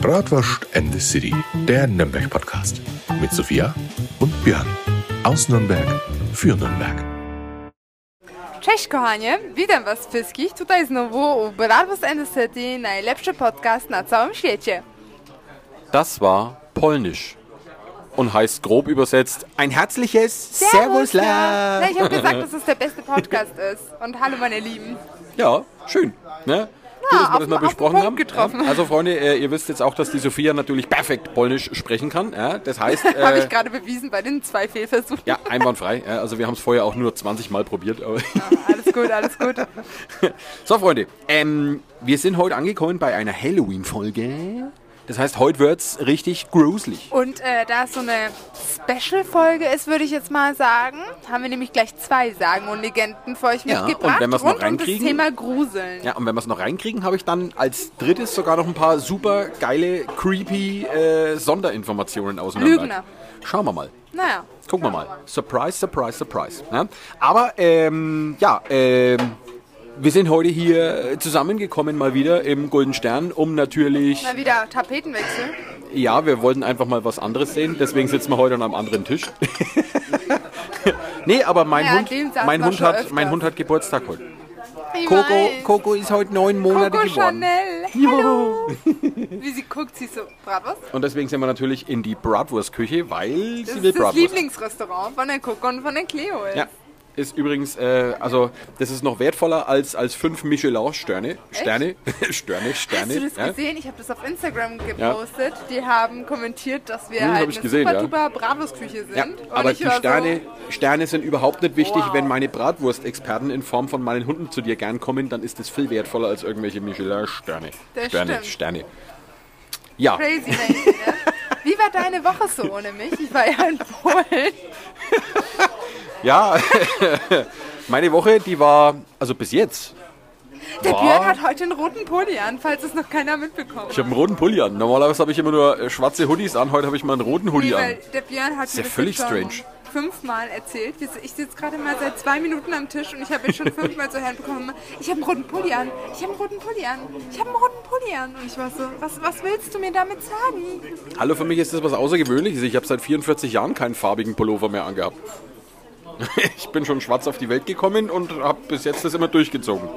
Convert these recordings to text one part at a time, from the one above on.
Bratwurst and the City, der Nürnberg-Podcast. Mit Sophia und Björn. Aus Nürnberg für Nürnberg. Cześć kochanie, witam was wszystkich tutaj znowu u Bratwurst and the City, najlepszy podcast na całym świecie. Das war Polnisch und heißt grob übersetzt ein herzliches Servusla. Na, ich habe gesagt, dass es der beste Podcast ist. Und hallo meine Lieben. Ja, schön. Ne? Ja, Gut, dass wir das mal besprochen haben. getroffen. Ja, also Freunde, äh, ihr wisst jetzt auch, dass die Sophia natürlich perfekt Polnisch sprechen kann. Ja? Das heißt, äh, habe ich gerade bewiesen bei den zwei Fehlversuchen. ja, einwandfrei. Ja? Also wir haben es vorher auch nur 20 Mal probiert. Aber Alles gut, alles gut. so, Freunde, ähm, wir sind heute angekommen bei einer Halloween-Folge. Das heißt, heute wird's richtig gruselig. Und äh, da es so eine Special-Folge ist, würde ich jetzt mal sagen, haben wir nämlich gleich zwei Sagen und Legenden für euch Ja, und mitgebracht. wenn wir's noch rund um das reinkriegen- Thema Gruseln. Ja, und wenn wir es noch reinkriegen, habe ich dann als drittes sogar noch ein paar super geile, creepy äh, Sonderinformationen aus Nürnberg. Lügner. Schauen wir mal. Naja, Gucken wir mal. Surprise, surprise, surprise. Ja? Aber ähm, ja, ähm, wir sind heute hier zusammengekommen mal wieder im Golden Stern, um natürlich, mal wieder Tapetenwechsel. ja, wir wollten einfach mal was anderes sehen, deswegen sitzen wir heute an einem anderen Tisch. nee, aber mein Ja, Hund, mein Hund hat, mein Hund hat Geburtstag heute. Ich Coco, weiß. Coco ist heute neun Monate Coco geworden. Chanel. Hallo. Wie sie guckt, sie so, Bratwurst? Und deswegen sind wir natürlich in die Bratwurstküche, weil Das sie will ist das Bratwurst. Lieblingsrestaurant von der Coco und von der Cleo. ist. Ja, ist übrigens, äh, also das ist noch wertvoller als, als fünf Michelin-Sterne. Sterne, Sterne, Sterne. Hast du das ja. gesehen? Ich habe das auf Instagram gepostet. Die haben kommentiert, dass wir Hm, halt eine gesehen, super ja. Bratwurstküche sind. Ja, aber die Sterne, Sterne sind überhaupt nicht wichtig. Wow. Wenn meine Bratwurstexperten in Form von meinen Hunden zu dir gern kommen, dann ist das viel wertvoller als irgendwelche Michelin-Sterne. Sterne, stimmt. Sterne. Ja, So crazy, Menschen, ne? Wie war deine Woche so ohne mich? Ich war ja in Polen. ja. meine Woche, die war, also bis jetzt, Der Wow. Björn hat heute einen roten Pulli an, falls es noch keiner mitbekommen ich habe einen roten Pulli an. Normalerweise habe ich immer nur äh, schwarze Hoodies an. Heute habe ich mal einen roten Hoodie Nee, an. der Björn hat ja mir das völlig strange. fünfmal erzählt. Ich sitze gerade mal seit zwei Minuten am Tisch und ich habe jetzt schon fünfmal zu hören bekommen, ich habe einen roten Pulli an, ich habe einen roten Pulli an, ich habe einen roten Pulli an. Und ich war so, was, was willst du mir damit sagen? Hallo, für mich ist das was Außergewöhnliches. Ich habe seit 44 Jahren keinen farbigen Pullover mehr angehabt. Ich bin schon schwarz auf die Welt gekommen und habe bis jetzt das immer durchgezogen.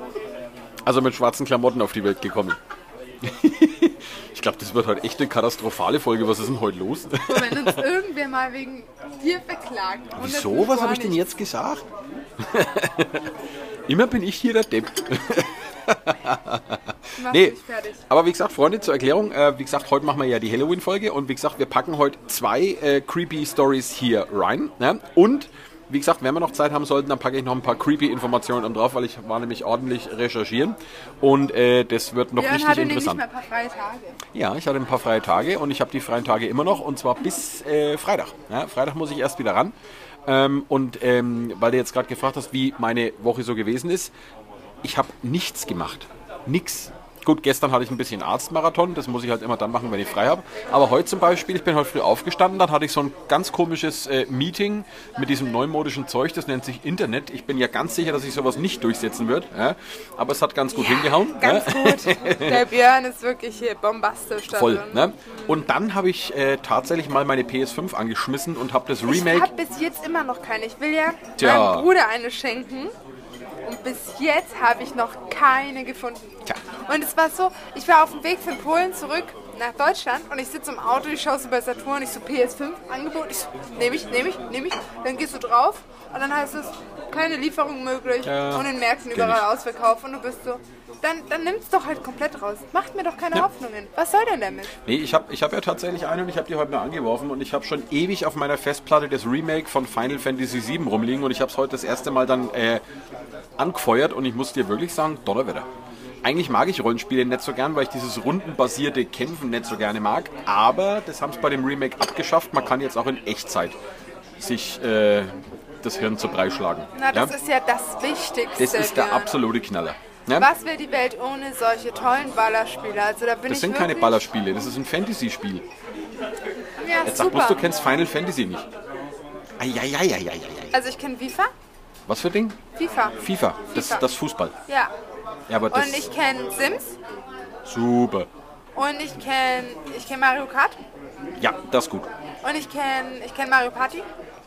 Also mit schwarzen Klamotten auf die Welt gekommen. Ich glaube, das wird heute echt eine katastrophale Folge. Was ist denn heute los? Wenn uns irgendwer mal wegen dir verklagt. Wieso? Was habe ich denn jetzt gesagt? Immer bin ich hier der Depp. Nee, aber wie gesagt, Freunde, zur Erklärung, äh, wie gesagt, heute machen wir ja die Halloween-Folge und wie gesagt, wir packen heute zwei äh, creepy Stories hier rein. Ne? Und wie gesagt, wenn wir noch Zeit haben sollten, dann packe ich noch ein paar creepy Informationen drauf, weil ich war nämlich ordentlich recherchieren und äh, das wird noch Björn richtig hatte nämlich interessant. mal ein paar freie Tage. Ja, ich hatte ein paar freie Tage und ich habe die freien Tage immer noch und zwar bis äh, Freitag. Ja, Freitag muss ich erst wieder ran. Ähm, und ähm, weil du jetzt gerade gefragt hast, wie meine Woche so gewesen ist, ich habe nichts gemacht. Nix. Gut, gestern hatte ich ein bisschen Arztmarathon, das muss ich halt immer dann machen, wenn ich frei habe. Aber heute zum Beispiel, ich bin heute früh aufgestanden, dann hatte ich so ein ganz komisches äh, Meeting mit diesem neumodischen Zeug, das nennt sich Internet. Ich bin ja ganz sicher, dass ich sowas nicht durchsetzen wird, ja? aber es hat ganz gut hingehauen. Ganz ja? gut. Der Björn ist wirklich hier bombastisch Voll. Ne? Und dann habe ich äh, tatsächlich mal meine PS5 angeschmissen und habe das Ich Remake. habe bis jetzt immer noch keine. Ich will ja Tja. meinem Bruder eine schenken. Und bis jetzt habe ich noch keine gefunden. Tja. Und es war so, ich war auf dem Weg von Polen zurück nach Deutschland und ich sitze im Auto, ich schaue so bei Saturn, ich so PS5 Angebot, ich so, nehme ich, nehme ich, nehme ich. Dann gehst du drauf und dann heißt es, keine Lieferung möglich Ja, und in Märkten überall ich. Ausverkauf und du bist so, dann, dann nimm's doch halt komplett raus. Macht mir doch keine Ja. Hoffnungen. Was soll denn damit? Nee, ich habe ich hab ja tatsächlich eine und ich habe die heute mal angeworfen und ich habe schon ewig auf meiner Festplatte das Remake von Final Fantasy VII rumliegen und ich habe es heute das erste Mal dann äh, angefeuert und ich muss dir wirklich sagen, Donnerwetter. Eigentlich mag ich Rollenspiele nicht so gern, weil ich dieses rundenbasierte Kämpfen nicht so gerne mag, aber das haben sie bei dem Remake abgeschafft. Man kann jetzt auch in Echtzeit sich äh, das Hirn zu Brei schlagen. Na, das ja? ist ja das Wichtigste. das ist der absolute Knaller. Ja? Was wäre die Welt ohne solche tollen Ballerspiele? Also da bin Das ich sind keine Ballerspiele, das ist ein Fantasy-Spiel. Ja, Jetzt sag bloß, du kennst Final Fantasy nicht. Eieieiei. Also ich kenne FIFA. Was für Ding? FIFA. FIFA, das, FIFA. das Fußball. Ja. Ja, aber das Und ich kenne Sims. super. Und ich kenne ich kenn Mario Kart. Ja, das ist gut. Und ich kenne ich kenn Mario Party.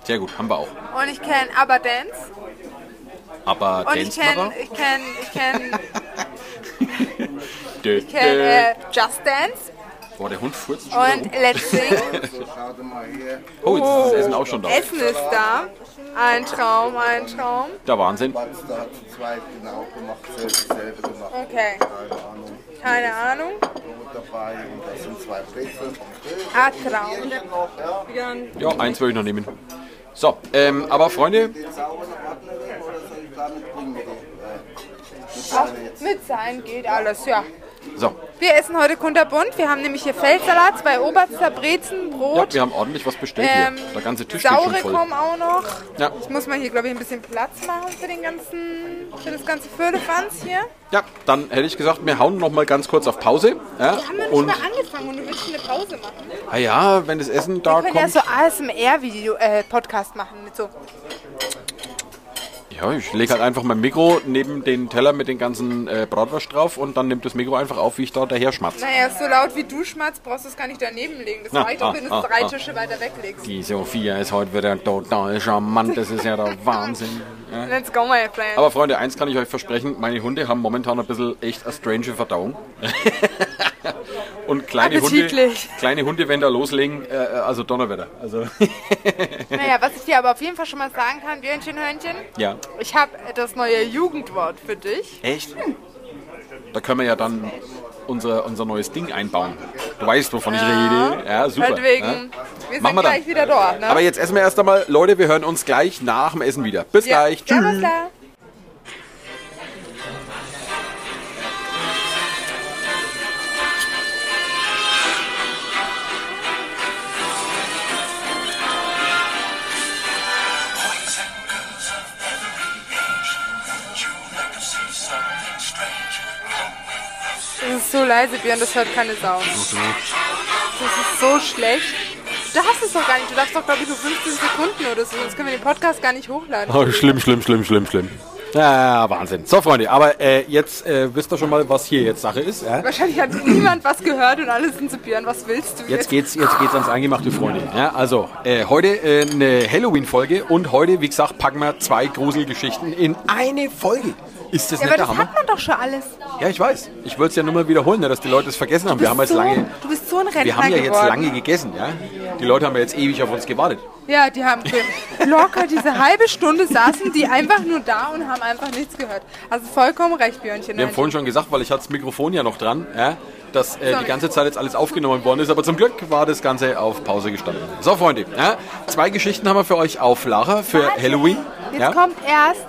Sehr gut, haben wir auch. Und ich kenne Aber Dance. Aber Und ich kenne ich kenn, ich kenn, Dö, ich kenn, dö. äh, Just Dance. Boah, der Hund furzt schon Und Let's Sing. Oh, jetzt ist das Essen auch schon da. Essen ist da. Ein Traum, ein Traum. Der Wahnsinn. Okay. Keine Ahnung. Ah, Traum. Ja, eins würde ich noch nehmen. So, ähm, aber Freunde, Da mitbringen mit die, äh, Ach, mit sein geht alles, ja. so. Wir essen heute kunterbunt. Wir haben nämlich hier Feldsalat, zwei Oberster, Brezen, Ja, Brot. wir haben ordentlich was bestellt ähm, hier. Der ganze Tisch steht schon Saure voll. kommen auch noch. Ja. Ich muss mal hier, glaube ich, ein bisschen Platz machen für den ganzen, für das ganze Firlefanz hier. Ja, dann hätte ich gesagt, wir hauen noch mal ganz kurz auf Pause. Ja, Wir haben noch nicht mal angefangen und du willst eine Pause machen. ah ja, wenn das Essen da Wir können ja kommt. so ASMR-Video-Podcast machen mit so. Ja, ich lege halt einfach mein Mikro neben den Teller mit den ganzen äh, Bratwurst drauf und dann nimmt das Mikro einfach auf, wie ich da daher schmatze. Naja, so laut wie du schmatzt, brauchst du es gar nicht daneben legen. Das Ah, reicht auch, ah, wenn du ah, es drei ah. Tische weiter weglegst. Die Sophia ist heute wieder total charmant, das ist ja der Wahnsinn. Ja. Let's go, my friend. Aber Freunde, eins kann ich euch versprechen, meine Hunde haben momentan ein bisschen echt eine strange Verdauung. Und kleine Hunde, kleine Hunde, wenn da loslegen, äh, also Donnerwetter. Also, Naja, was ich dir aber auf jeden Fall schon mal sagen kann, Björnchen, Hörnchen, ja. ich habe das neue Jugendwort für dich. Echt? Da können wir ja dann unser, unser neues Ding einbauen. Du weißt, wovon ich rede. Ja, super. Halt wegen, Ja. wir Machen sind wir dann. gleich wieder dort, ne? Aber jetzt essen wir erst einmal. Leute, wir hören uns gleich nach dem Essen wieder. Bis ja. gleich. Ja, Tschüss. So leise, Björn, das hört keine Sau. Das ist so schlecht. Du darfst es doch gar nicht. Du darfst doch, glaube ich, nur 15 Sekunden oder so. Sonst können wir den Podcast gar nicht hochladen. Oh, schlimm, schlimm, schlimm, schlimm, schlimm. Ja, Wahnsinn. So, Freunde, aber äh, jetzt äh, wisst ihr schon mal, was hier jetzt Sache ist. Ja? Wahrscheinlich hat niemand was gehört und alle sind zu Björn. Was willst du Jetzt geht's, jetzt geht's ans Eingemachte, Freunde. Ja, also, äh, heute äh, eine Halloween-Folge und heute, wie gesagt, packen wir zwei Gruselgeschichten in eine Folge. Ist das Ja, nicht aber der das Hammer? hat man doch schon alles. Ja, ich weiß. Ich wollte es ja nur mal wiederholen, ne, dass die Leute es vergessen haben. Wir haben jetzt so, lange, du bist so ein Rentner wir haben ja jetzt geworden. lange gegessen, ja. Die Leute haben ja jetzt ewig auf uns gewartet. Ja, die haben locker diese halbe Stunde saßen die einfach nur da und haben einfach nichts gehört. Also vollkommen recht, Björnchen. Wir haben vorhin schon gesagt, weil ich hatte das Mikrofon ja noch dran, ja, dass äh, die ganze Zeit jetzt alles aufgenommen worden ist, aber zum Glück war das Ganze auf Pause gestanden. So, Freunde, ja, zwei Geschichten haben wir für euch auf Lager für Warte, Halloween. Jetzt Ja. kommt erst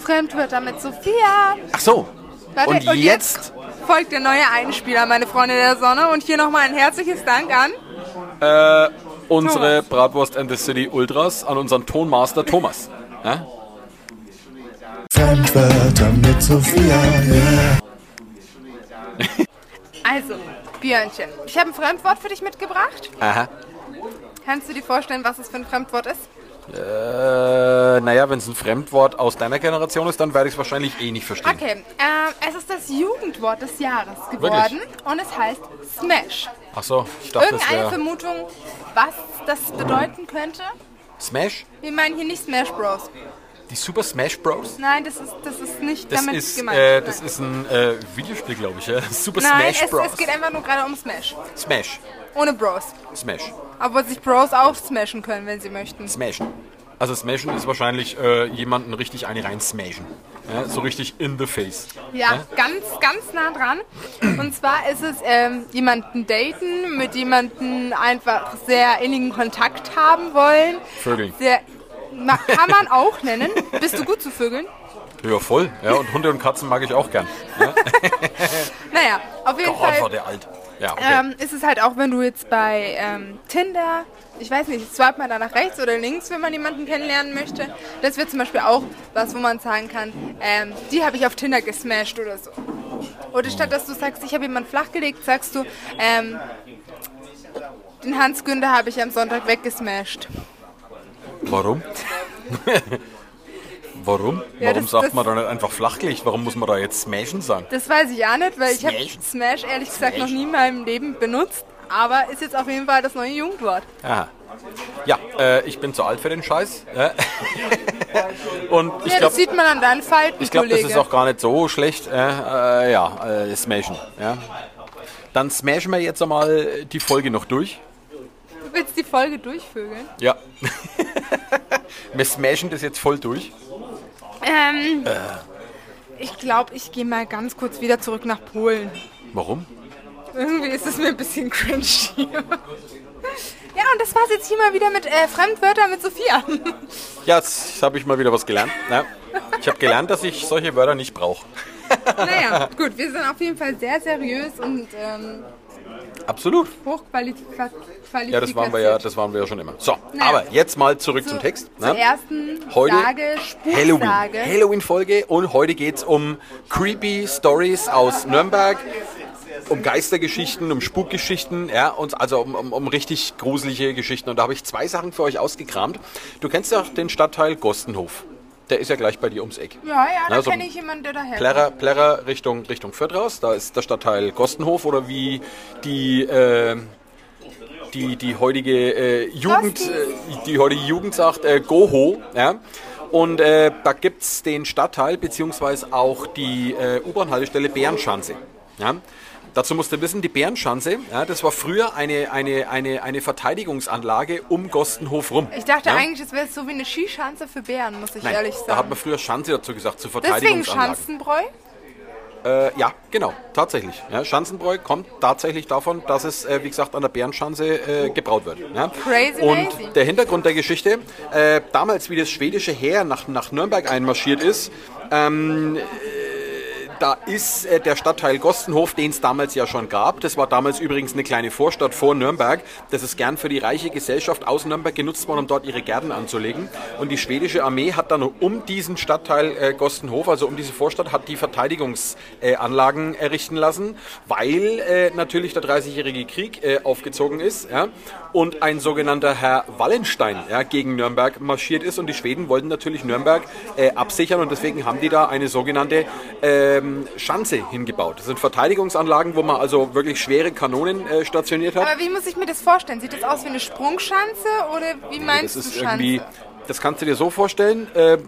Fremdwörter mit Sophia. Ach so. Warte, und, jetzt folgt der neue Einspieler, meine Freunde der Sonne. Und hier nochmal ein herzliches Dank an. äh, unsere Bratwurst and the City Ultras an unseren Tonmaster Thomas. Ja? Fremdwörter mit Sophia, yeah. Also, Björnchen, ich habe ein Fremdwort für dich mitgebracht. Aha. Kannst du dir vorstellen, was es für ein Fremdwort ist? Äh, naja, wenn es ein Fremdwort aus deiner Generation ist, dann werde ich es wahrscheinlich eh nicht verstehen. Okay, ähm, es ist das Jugendwort des Jahres geworden und es heißt Smash. Ach so, ich dachte, das Irgendeine wäre Vermutung, was das bedeuten könnte? Smash? Wir meinen hier nicht Smash Bros. Die Super Smash Bros? Nein, das ist, das ist nicht Das damit ist, gemeint. äh, das Nein. ist ein äh, Videospiel, glaube ich. Ja? Super Nein, Smash es, Bros. es geht einfach nur gerade um Smash. Smash. Ohne Bros. Smash. Aber sich Bros auch smashen können, wenn sie möchten. Smashen. Also Smashen ist wahrscheinlich äh, jemanden richtig eine rein smashen. Ja, so richtig in the face. Ja, ganz, ganz nah dran. Und zwar ist es ähm, jemanden daten, mit jemandem einfach sehr innigen Kontakt haben wollen. Vögeln. Sehr, kann man auch nennen. Bist du gut zu Vögeln? Ja, voll. Ja, und Hunde und Katzen mag ich auch gern. Ja? Naja, auf jeden Gott, war Fall der alt. Ja, okay. ähm, ist es halt auch, wenn du jetzt bei ähm, Tinder, ich weiß nicht, swipe mal da nach rechts oder links, wenn man jemanden kennenlernen möchte. Das wäre zum Beispiel auch was, wo man sagen kann, ähm, die habe ich auf Tinder gesmashed oder so. Oder statt dass du sagst, ich habe jemanden flachgelegt, sagst du, ähm, den Hans Günther habe ich am Sonntag weggesmashed. Warum? Warum? Ja, Warum das- sagt das- man da nicht einfach Flachlicht? Warum muss man da jetzt smashen sagen? Das weiß ich auch nicht, weil ich habe Smash. Ehrlich gesagt noch Smash. nie in meinem Leben benutzt. Aber ist jetzt auf jeden Fall das neue Jugendwort. Aha. Ja, äh, ich bin zu alt für den Scheiß. äh. Und ich ja, glaube, das sieht man an deinen Falten, ich glaub, das ist auch gar nicht so schlecht. Äh, äh, ja, äh, smashen. Ja. Dann smashen wir jetzt einmal die Folge noch durch. Du willst die Folge durchvögeln? Ja. wir smashen das jetzt voll durch. Ähm, Äh. Ich glaube, ich gehe mal ganz kurz wieder zurück nach Polen. Warum? Irgendwie ist es mir ein bisschen cringe hier. Ja, und das war's jetzt hier mal wieder mit äh, Fremdwörtern mit Sophia. Ja, jetzt habe ich mal wieder was gelernt. Ja. Ich habe gelernt, dass ich solche Wörter nicht brauche. naja, gut, wir sind auf jeden Fall sehr seriös und ähm, Absolut. hochqualifiziert. Ja, das waren wir ja, das waren wir ja schon immer. So, Naja. aber jetzt mal zurück zum Text. Zur ne? ersten Heute Sage, Halloween. Halloween-Folge und heute geht es um creepy Stories aus Nürnberg, um Geistergeschichten, um Spukgeschichten, ja, und also um, um, um richtig gruselige Geschichten. Und da habe ich zwei Sachen für euch ausgekramt. Du kennst ja den Stadtteil Gostenhof. Der ist ja gleich bei dir ums Eck. Ja, ja, da Na, so kenne ich jemanden, der daher Plärrer, Plärrer Richtung, Richtung Fürth raus. Da ist der Stadtteil Gostenhof oder wie die, äh, die, die heutige äh, Jugend, äh, die heutige Jugend sagt, äh, Goho. Ja? Und äh, da gibt es den Stadtteil beziehungsweise auch die äh, U-Bahn-Haltestelle Bärenschanze. Ja? Dazu musst du wissen, die Bärenschanze, ja, das war früher eine, eine, eine, eine Verteidigungsanlage um Gostenhof rum. Ich dachte ja? eigentlich, es wäre so wie eine Skischanze für Bären, muss ich Nein, ehrlich da hat man sagen. früher Schanze dazu gesagt, zur Deswegen Verteidigungsanlage. Schanzenbräu? Äh, ja, genau, tatsächlich. Ja, Schanzenbräu kommt tatsächlich davon, dass es, äh, wie gesagt, an der Bärenschanze äh, gebraut wird. Ja. Crazy Und lazy. der Hintergrund der Geschichte, äh, damals, wie das schwedische Heer nach, nach Nürnberg einmarschiert ist, ähm, äh, da ist äh, der Stadtteil Gostenhof, den es damals ja schon gab. Das war damals übrigens eine kleine Vorstadt vor Nürnberg. Das ist gern für die reiche Gesellschaft aus Nürnberg genutzt worden, um dort ihre Gärten anzulegen. Und die schwedische Armee hat dann um diesen Stadtteil äh, Gostenhof, also um diese Vorstadt, hat die Verteidigungsanlagen errichten lassen, weil äh, natürlich der 30-jährige Krieg äh, aufgezogen ist ja, und ein sogenannter Herr Wallenstein ja, gegen Nürnberg marschiert ist und die Schweden wollten natürlich Nürnberg äh, absichern und deswegen haben die da eine sogenannte ähm, Schanze hingebaut. Das sind Verteidigungsanlagen, wo man also wirklich schwere Kanonen äh, stationiert hat. Aber wie muss ich mir das vorstellen? Sieht das aus wie eine Sprungschanze oder wie meinst das ist du irgendwie, Schanze? Das kannst du dir so vorstellen. Äh,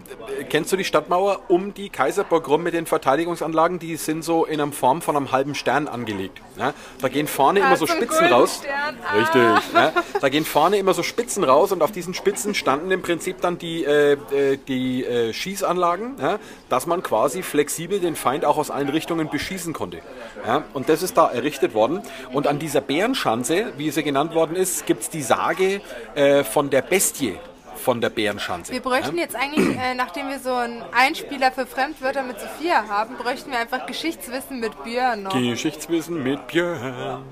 kennst du die Stadtmauer um die Kaiserburg rum mit den Verteidigungsanlagen? Die sind so in einer Form von einem halben Stern angelegt. Ja? Da gehen vorne immer so Spitzen raus. Ah. Richtig. Ja? Da gehen vorne immer so Spitzen raus und auf diesen Spitzen standen im Prinzip dann die, äh, äh, die äh, Schießanlagen, ja? dass man quasi flexibel den Feind auch aus allen Richtungen beschießen konnte. Ja? Und das ist da errichtet worden. Und an dieser Bärenschanze, wie sie genannt worden ist, gibt es die Sage äh, von der Bestie von der Bärenschanze. Wir bräuchten jetzt eigentlich, äh, nachdem wir so einen Einspieler für Fremdwörter mit Sophia haben, bräuchten wir einfach Geschichtswissen mit Björn noch. Geschichtswissen mit Björn.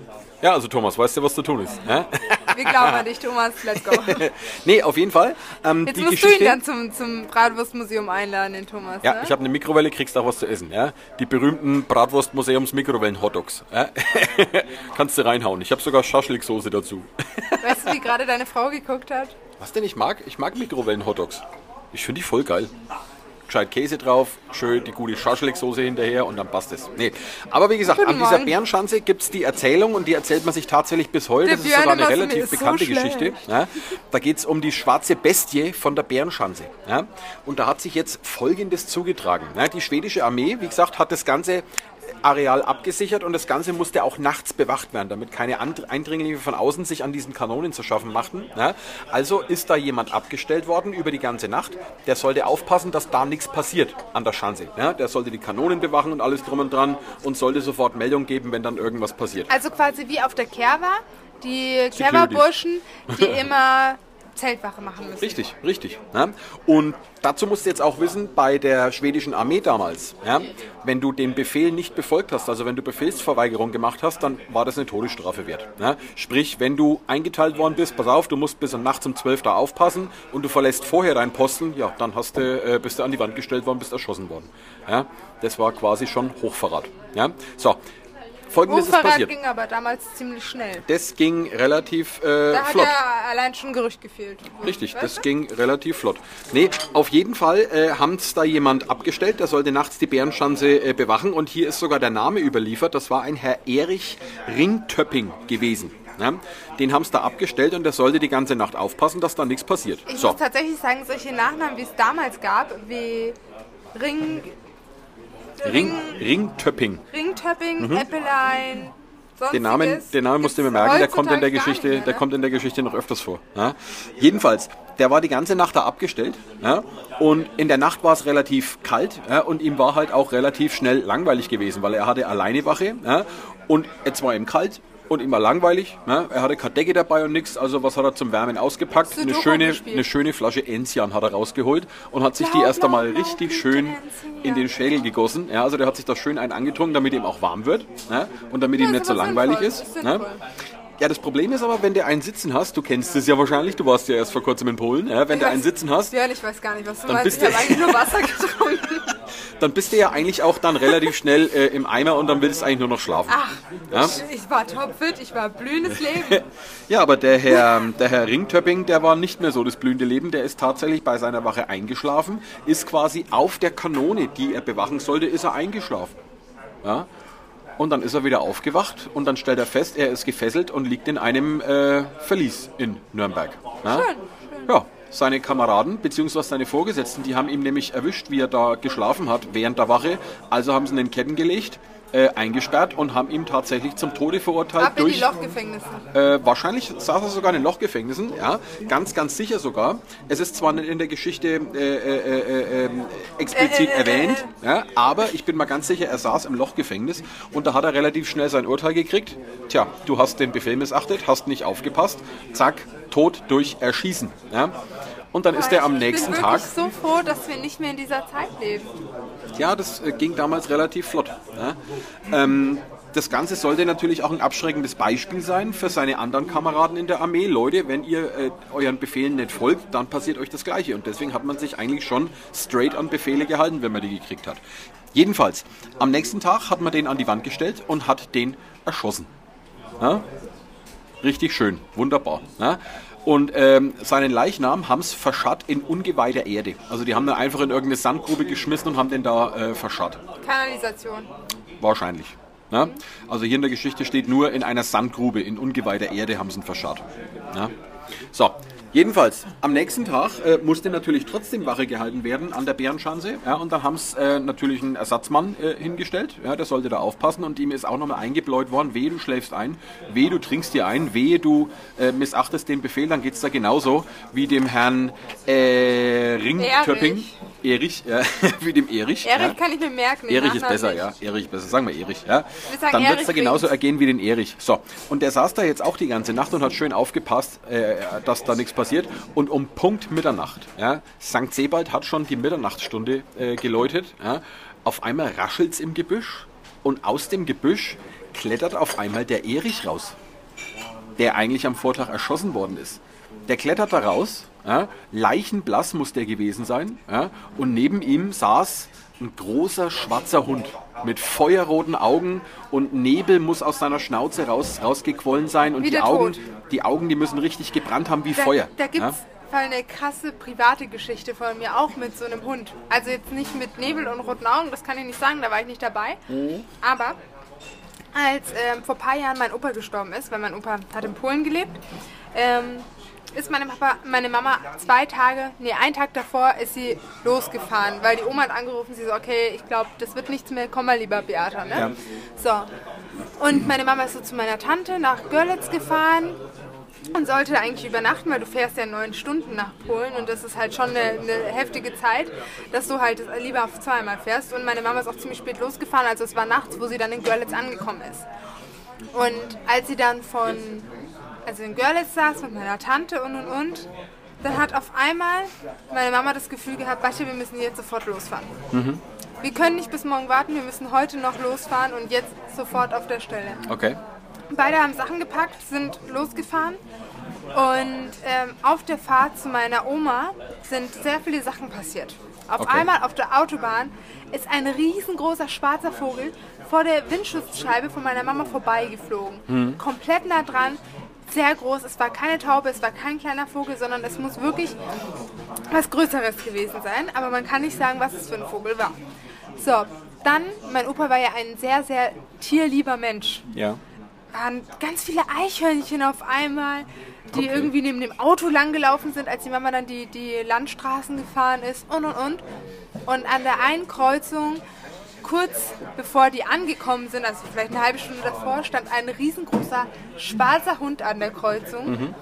Ja, also Thomas, weißt du, was zu tun ist? Ja? Wir glauben an dich, Thomas. Let's go. nee, auf jeden Fall. Ähm, Jetzt die musst du Geschichte, ihn dann zum, zum Bratwurstmuseum einladen, den Thomas. Ja, ne? ich habe eine Mikrowelle, kriegst auch was zu essen. Ja? Die berühmten Bratwurst-Museums-Mikrowellen-Hotdogs. Ja? Kannst du reinhauen. Ich habe sogar Schaschliksoße dazu. Weißt du, wie gerade deine Frau geguckt hat? Was denn ich mag? Ich mag Mikrowellen-Hotdogs. Ich finde die voll geil. Gescheit Käse drauf, schön die gute Schaschliksoße hinterher und dann passt es. Nee. Aber wie gesagt, Guten an dieser Morgen. Bärenschanze gibt es die Erzählung und die erzählt man sich tatsächlich bis heute. Der das ist Björn sogar eine so, relativ so bekannte schlecht. Geschichte. Ja. Da geht es um die schwarze Bestie von der Bärenschanze. Ja. Und da hat sich jetzt Folgendes zugetragen. Ja. Die schwedische Armee, wie gesagt, hat das Ganze Areal abgesichert und das Ganze musste auch nachts bewacht werden, damit keine And- Eindringlinge von außen sich an diesen Kanonen zu schaffen machten. Ja. Also ist da jemand abgestellt worden über die ganze Nacht. Der sollte aufpassen, dass da nichts passiert an der Schanze. Ja. Der sollte die Kanonen bewachen und alles drum und dran und sollte sofort Meldung geben, wenn dann irgendwas passiert. Also quasi wie auf der Kerwa, die Kerwa-Burschen, die immer Zeltwache machen müssen. Richtig, richtig. Ja. Und dazu musst du jetzt auch wissen, bei der schwedischen Armee damals, ja, wenn du den Befehl nicht befolgt hast, also wenn du Befehlsverweigerung gemacht hast, dann war das eine Todesstrafe wert. Ja. Sprich, wenn du eingeteilt worden bist, pass auf, du musst bis nachts um 12 da aufpassen und du verlässt vorher deinen Posten, ja, dann hast du, äh, bist du an die Wand gestellt worden, bist erschossen worden. Das war quasi schon Hochverrat. So, Folgendes ist Hochverrat passiert. ging aber damals ziemlich schnell. Das ging relativ äh, Da hat flott. ja allein schon Gerücht gefehlt. Richtig, Weißt das du? ging relativ flott. Nee, auf jeden Fall äh, haben es da jemand abgestellt, der sollte nachts die Bärenschanze äh, bewachen und hier ist sogar der Name überliefert, das war ein Herr Erich Ringtöpping gewesen. Ja? Den haben es da abgestellt und der sollte die ganze Nacht aufpassen, dass da nichts passiert. Ich So, muss tatsächlich sagen, solche Nachnamen, wie es damals gab, wie Ring, Ring, Ringtöpping. Ringtöpping, Äppelein. Mhm. Den Namen, den Namen musst du mir merken, der kommt in der Geschichte, mehr, der ne? kommt in der Geschichte noch öfters vor. Ja? Jedenfalls, der war die ganze Nacht da abgestellt ja? und in der Nacht war es relativ kalt ja? und ihm war halt auch relativ schnell langweilig gewesen, weil er hatte alleine Wache und jetzt war ihm kalt und ihm war langweilig. Ja? Er hatte keine Decke dabei und nichts, also was hat er zum Wärmen ausgepackt? Eine schöne, gespielt. eine schöne Flasche Enzian hat er rausgeholt und hat sich die Blau, erst einmal blau, blau, richtig schön Enzian. in den Schädel gegossen. Ja, also der hat sich da schön einen angetrunken, damit ihm auch warm wird ja? und damit ihm Ja, nicht ist so langweilig ist. ist ne? Ja, das Problem ist aber, wenn du einen Sitzen hast, du kennst es ja wahrscheinlich, du warst ja erst vor kurzem in Polen, ja, wenn du einen Sitzen hast, Björn, ich weiß gar nicht, was du Dann meinst. bist Ich habe eigentlich nur Wasser getrunken. dann bist du ja eigentlich auch dann relativ schnell äh, im Eimer und dann willst du eigentlich nur noch schlafen. Ach, Ja? ich, ich war topfit, ich war blühendes Leben. Ja, aber der Herr, der Herr Ringtöpping, der war nicht mehr so das blühende Leben, der ist tatsächlich bei seiner Wache eingeschlafen, ist quasi auf der Kanone, die er bewachen sollte, ist er eingeschlafen. Ja? Und dann ist er wieder aufgewacht und dann stellt er fest, er ist gefesselt und liegt in einem äh, Verlies in Nürnberg. Ja? Schön, Ja, seine Kameraden bzw. seine Vorgesetzten, die haben ihn nämlich erwischt, wie er da geschlafen hat während der Wache. Also haben sie ihn in Ketten gelegt, äh, eingesperrt und haben ihn tatsächlich zum Tode verurteilt Ab in die durch Lochgefängnisse. äh, wahrscheinlich saß er sogar in den Lochgefängnissen, ja, ganz, ganz sicher sogar. Es ist zwar nicht in der Geschichte äh, äh, äh, äh, explizit Äh, äh, äh, erwähnt, ja, aber ich bin mal ganz sicher, er saß im Lochgefängnis und da hat er relativ schnell sein Urteil gekriegt. Tja, du hast den Befehl missachtet, hast nicht aufgepasst, zack, Tod durch Erschießen. Ja. Und dann ist er am nächsten ich bin Tag. so froh, dass wir nicht mehr in dieser Zeit leben. Ja, das äh, ging damals relativ flott. Ja. Ähm, das Ganze sollte natürlich auch ein abschreckendes Beispiel sein für seine anderen Kameraden in der Armee. Leute, wenn ihr äh, euren Befehlen nicht folgt, dann passiert euch das Gleiche. Und deswegen hat man sich eigentlich schon straight an Befehle gehalten, wenn man die gekriegt hat. Jedenfalls, am nächsten Tag hat man den an die Wand gestellt und hat den erschossen. Ja? Richtig schön, wunderbar. Ja? Und ähm, seinen Leichnam haben es verscharrt in ungeweihter Erde. Also die haben den einfach in irgendeine Sandgrube geschmissen und haben den da äh, verscharrt. Kanalisation. Wahrscheinlich. Ja? Also hier in der Geschichte steht nur in einer Sandgrube, in ungeweihter Erde haben sie ihn verscharrt. Ja? So, jedenfalls, am nächsten Tag äh, musste natürlich trotzdem Wache gehalten werden an der Bärenschanze. Ja? Und dann haben es äh, natürlich einen Ersatzmann äh, hingestellt, ja? der sollte da aufpassen und ihm ist auch nochmal eingebläut worden, wehe du schläfst ein, wehe du trinkst dir ein, wehe du äh, missachtest den Befehl, dann geht es da genauso wie dem Herrn äh, Ringtöpping. Erich, ja, wie dem Erich. Erich ja? kann ich mir merken. Erich ist besser, nicht. ja. Erich besser. Sagen wir Erich, ja. Wir Dann wird es da genauso ergehen wie den Erich. So. Und der saß da jetzt auch die ganze Nacht und hat schön aufgepasst, äh, dass da nichts passiert. Und um Punkt Mitternacht, ja, St. Sebald hat schon die Mitternachtsstunde äh, geläutet, ja. Auf einmal raschelt's im Gebüsch und aus dem Gebüsch klettert auf einmal der Erich raus der eigentlich am Vortag erschossen worden ist. Der klettert da raus, ja, leichenblass muss der gewesen sein, ja, und neben ihm saß ein großer schwarzer Hund mit feuerroten Augen und Nebel muss aus seiner Schnauze raus, rausgequollen sein und Wie die Augen, Tod. die Augen, die müssen richtig gebrannt haben wie Da, Feuer. da gibt ja. es eine krasse private Geschichte von mir, auch mit so einem Hund. Also jetzt nicht mit Nebel und roten Augen, das kann ich nicht sagen, da war ich nicht dabei. Mhm. Aber als ähm, vor ein paar Jahren mein Opa gestorben ist, weil mein Opa hat in Polen gelebt, ähm, ist meine, Papa, meine Mama zwei Tage, nee, einen Tag davor ist sie losgefahren, weil die Oma hat angerufen, sie so, okay, ich glaube, das wird nichts mehr, komm mal lieber, Beata, ne? So. Und meine Mama ist so zu meiner Tante nach Görlitz gefahren und sollte eigentlich übernachten, weil du fährst ja neun Stunden nach Polen und das ist halt schon eine, eine heftige Zeit, dass du halt lieber auf zweimal fährst. Und meine Mama ist auch ziemlich spät losgefahren, also es war nachts, wo sie dann in Görlitz angekommen ist. Und als sie dann von, also in Görlitz saß mit meiner Tante und und und, dann hat auf einmal meine Mama das Gefühl gehabt, Bascha, wir müssen jetzt sofort losfahren. Wir können nicht bis morgen warten, wir müssen heute noch losfahren und jetzt sofort auf der Stelle. Okay. Beide haben Sachen gepackt, sind losgefahren und ähm, auf der Fahrt zu meiner Oma sind sehr viele Sachen passiert. Auf Okay. einmal auf der Autobahn ist ein riesengroßer schwarzer Vogel vor der Windschutzscheibe von meiner Mama vorbeigeflogen. Hm. Komplett nah dran, sehr groß. Es war keine Taube, es war kein kleiner Vogel, sondern es muss wirklich was Größeres gewesen sein. Aber man kann nicht sagen, was es für ein Vogel war. So, dann, mein Opa war ja ein sehr, sehr tierlieber Mensch Ja. waren ganz viele Eichhörnchen auf einmal, die Okay. irgendwie neben dem Auto langgelaufen sind, als die Mama dann die, die Landstraßen gefahren ist und und und. Und an der einen Kreuzung, kurz bevor die angekommen sind, also vielleicht eine halbe Stunde davor, stand ein riesengroßer schwarzer Hund an der Kreuzung. Mhm.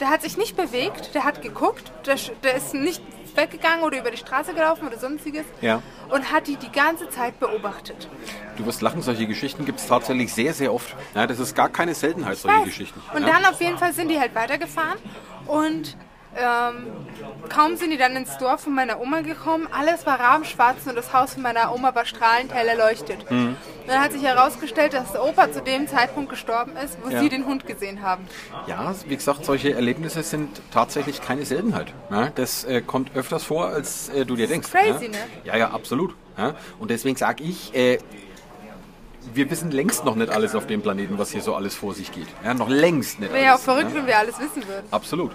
Der hat sich nicht bewegt, der hat geguckt, der, der ist nicht weggegangen oder über die Straße gelaufen oder sonstiges Ja. und hat die die ganze Zeit beobachtet. Du wirst lachen, solche Geschichten gibt es tatsächlich sehr, sehr oft. Ja, das ist gar keine Seltenheit, solche weiß. Geschichten. Und ja. dann auf jeden Fall sind die halt weitergefahren und ähm, kaum sind die dann ins Dorf von meiner Oma gekommen, alles war rabenschwarz und das Haus von meiner Oma war strahlend hell erleuchtet. Mhm. Dann hat sich herausgestellt, dass der Opa zu dem Zeitpunkt gestorben ist, wo Ja. sie den Hund gesehen haben. Ja, wie gesagt, solche Erlebnisse sind tatsächlich keine Seltenheit. Ja, das äh, kommt öfters vor, als äh, du dir denkst. crazy, ja? ne? Ja, ja, absolut. Ja? Und deswegen sage ich, äh, wir wissen längst noch nicht alles auf dem Planeten, was hier so alles vor sich geht. Ja, noch längst nicht Wäre ja auch verrückt, wenn wir alles wissen würden. Absolut.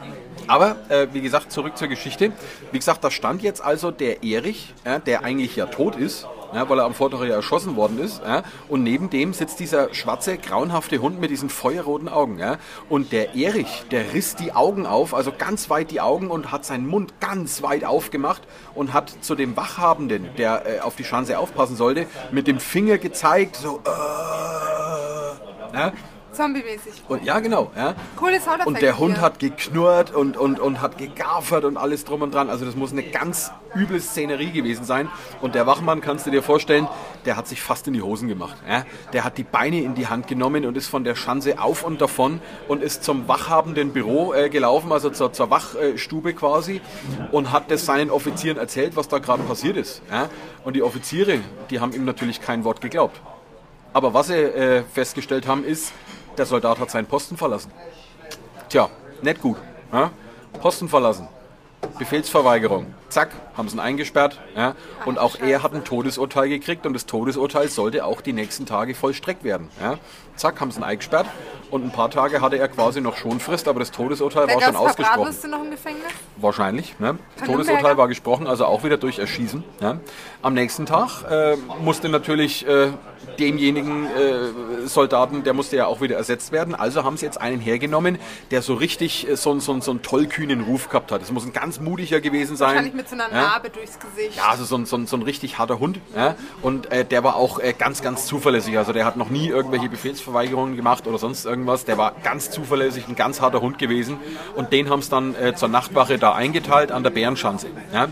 Aber äh, wie gesagt, zurück zur Geschichte. Wie gesagt, da stand jetzt also der Erich, ja, der eigentlich ja tot ist, ja, weil er am Vortag ja erschossen worden ist. Ja, und neben dem sitzt dieser schwarze, grauenhafte Hund mit diesen feuerroten Augen. Ja. Und der Erich, der riss die Augen auf, also ganz weit die Augen und hat seinen Mund ganz weit aufgemacht und hat zu dem Wachhabenden, der äh, auf die Schanze aufpassen sollte, mit dem Finger gezeigt, so, äh, Zombie-mäßig. und, ja, genau. Ja. Cooles Soundeffekt Und der Hund hier. hat geknurrt und, und, und hat gegafert und alles drum und dran. Also das muss eine ganz üble Szenerie gewesen sein. Und der Wachmann, kannst du dir vorstellen, der hat sich fast in die Hosen gemacht. Ja. Der hat die Beine in die Hand genommen und ist von der Schanze auf und davon und ist zum wachhabenden Büro äh, gelaufen, also zur, zur Wachstube quasi, und hat das seinen Offizieren erzählt, was da gerade passiert ist. Ja. Und die Offiziere, die haben ihm natürlich kein Wort geglaubt. Aber was sie äh, festgestellt haben, ist, der Soldat hat seinen Posten verlassen. Tja, nicht gut. Ja? Posten verlassen. Befehlsverweigerung. Zack, haben sie ihn eingesperrt. Ja? Und auch er hat ein Todesurteil gekriegt und das Todesurteil sollte auch die nächsten Tage vollstreckt werden. Ja? Zack, haben sie ihn eingesperrt und ein paar Tage hatte er quasi noch Schonfrist, aber das Todesurteil Wer war schon ausgesprochen. Bratwürste noch im Gefängnis? Wahrscheinlich. Ne? Das Todesurteil war gesprochen, also auch wieder durch Erschießen. Ja? Am nächsten Tag äh, musste natürlich äh, demjenigen äh, Soldaten, der musste ja auch wieder ersetzt werden. Also haben sie jetzt einen hergenommen, der so richtig äh, so, so, so einen tollkühnen Ruf gehabt hat. Es muss ein ganz mutiger gewesen sein. Wahrscheinlich mit so einer ja? Narbe durchs Gesicht. Ja, also so ein, so ein, so ein richtig harter Hund. Ja? Und äh, der war auch äh, ganz, ganz zuverlässig. Also der hat noch nie irgendwelche Befehlsverweigerungen gemacht oder sonst irgendwas. Der war ganz zuverlässig, ein ganz harter Hund gewesen. Und den haben sie dann äh, zur Nachtwache da eingeteilt an der Bärenschanze. Ja?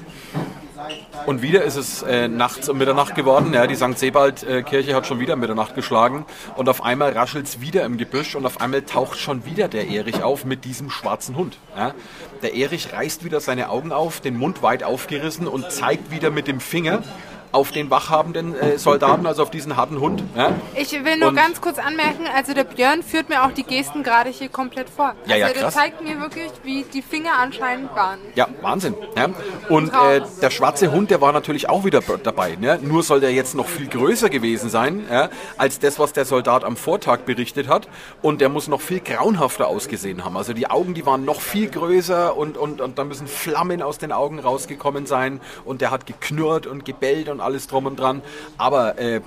Und wieder ist es äh, nachts um Mitternacht geworden. Ja, die St. Sebald-Kirche hat schon wieder Mitternacht geschlagen. Und auf einmal raschelt es wieder im Gebüsch und auf einmal taucht schon wieder der Erich auf mit diesem schwarzen Hund. Ja. Der Erich reißt wieder seine Augen auf, den Mund weit aufgerissen und zeigt wieder mit dem Finger auf den wachhabenden äh, Soldaten, also auf diesen harten Hund. Ja. Ich will nur Und- ganz kurz anmerken, also der Björn führt mir auch die Gesten gerade hier komplett vor. Ja, ja, also der krass. zeigt mir wirklich, wie die Finger anscheinend waren. Ja, Wahnsinn. Ja. Und äh, der schwarze Hund, der war natürlich auch wieder dabei. Ne? Nur soll der jetzt noch viel größer gewesen sein, ja, als das, was der Soldat am Vortag berichtet hat. Und der muss noch viel grauenhafter ausgesehen haben. Also die Augen, die waren noch viel größer und, und, und da müssen Flammen aus den Augen rausgekommen sein. Und der hat geknurrt und gebellt und alles drum und dran. Aber äh,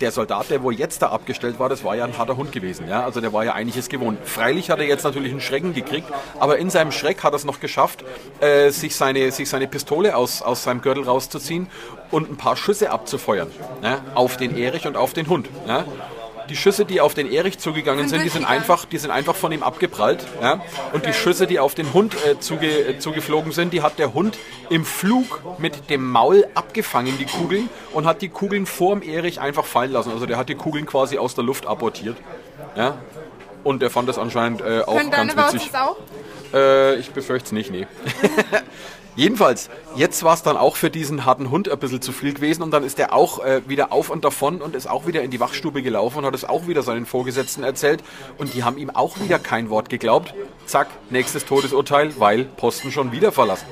der Soldat, der wo jetzt da abgestellt war, das war ja ein harter Hund gewesen. Ja? Also der war ja eigentlich es gewohnt. Freilich hat er jetzt natürlich einen Schrecken gekriegt, aber in seinem Schreck hat er es noch geschafft, äh, sich, seine, sich seine Pistole aus, aus seinem Gürtel rauszuziehen und ein paar Schüsse abzufeuern. Ja? Auf den Erich und auf den Hund. Ja? Die Schüsse, die auf den Erich zugegangen Sind die sind einfach, die sind einfach von ihm abgeprallt. Ja? Und die Schüsse, die auf den Hund äh, zuge, äh, zugeflogen sind, die hat der Hund im Flug mit dem Maul abgefangen, die Kugeln, und hat die Kugeln vorm Erich einfach fallen lassen. Also der hat die Kugeln quasi aus der Luft abortiert. Ja? Und er fand das anscheinend äh, auch Können deine ganz Baus witzig. das auch? Äh, ich befürchte es nicht, nee. Jedenfalls, jetzt war es dann auch für diesen harten Hund ein bisschen zu viel gewesen und dann ist er auch äh, wieder auf und davon und ist auch wieder in die Wachstube gelaufen und hat es auch wieder seinen Vorgesetzten erzählt und die haben ihm auch wieder kein Wort geglaubt. Zack, nächstes Todesurteil, weil Posten schon wieder verlassen.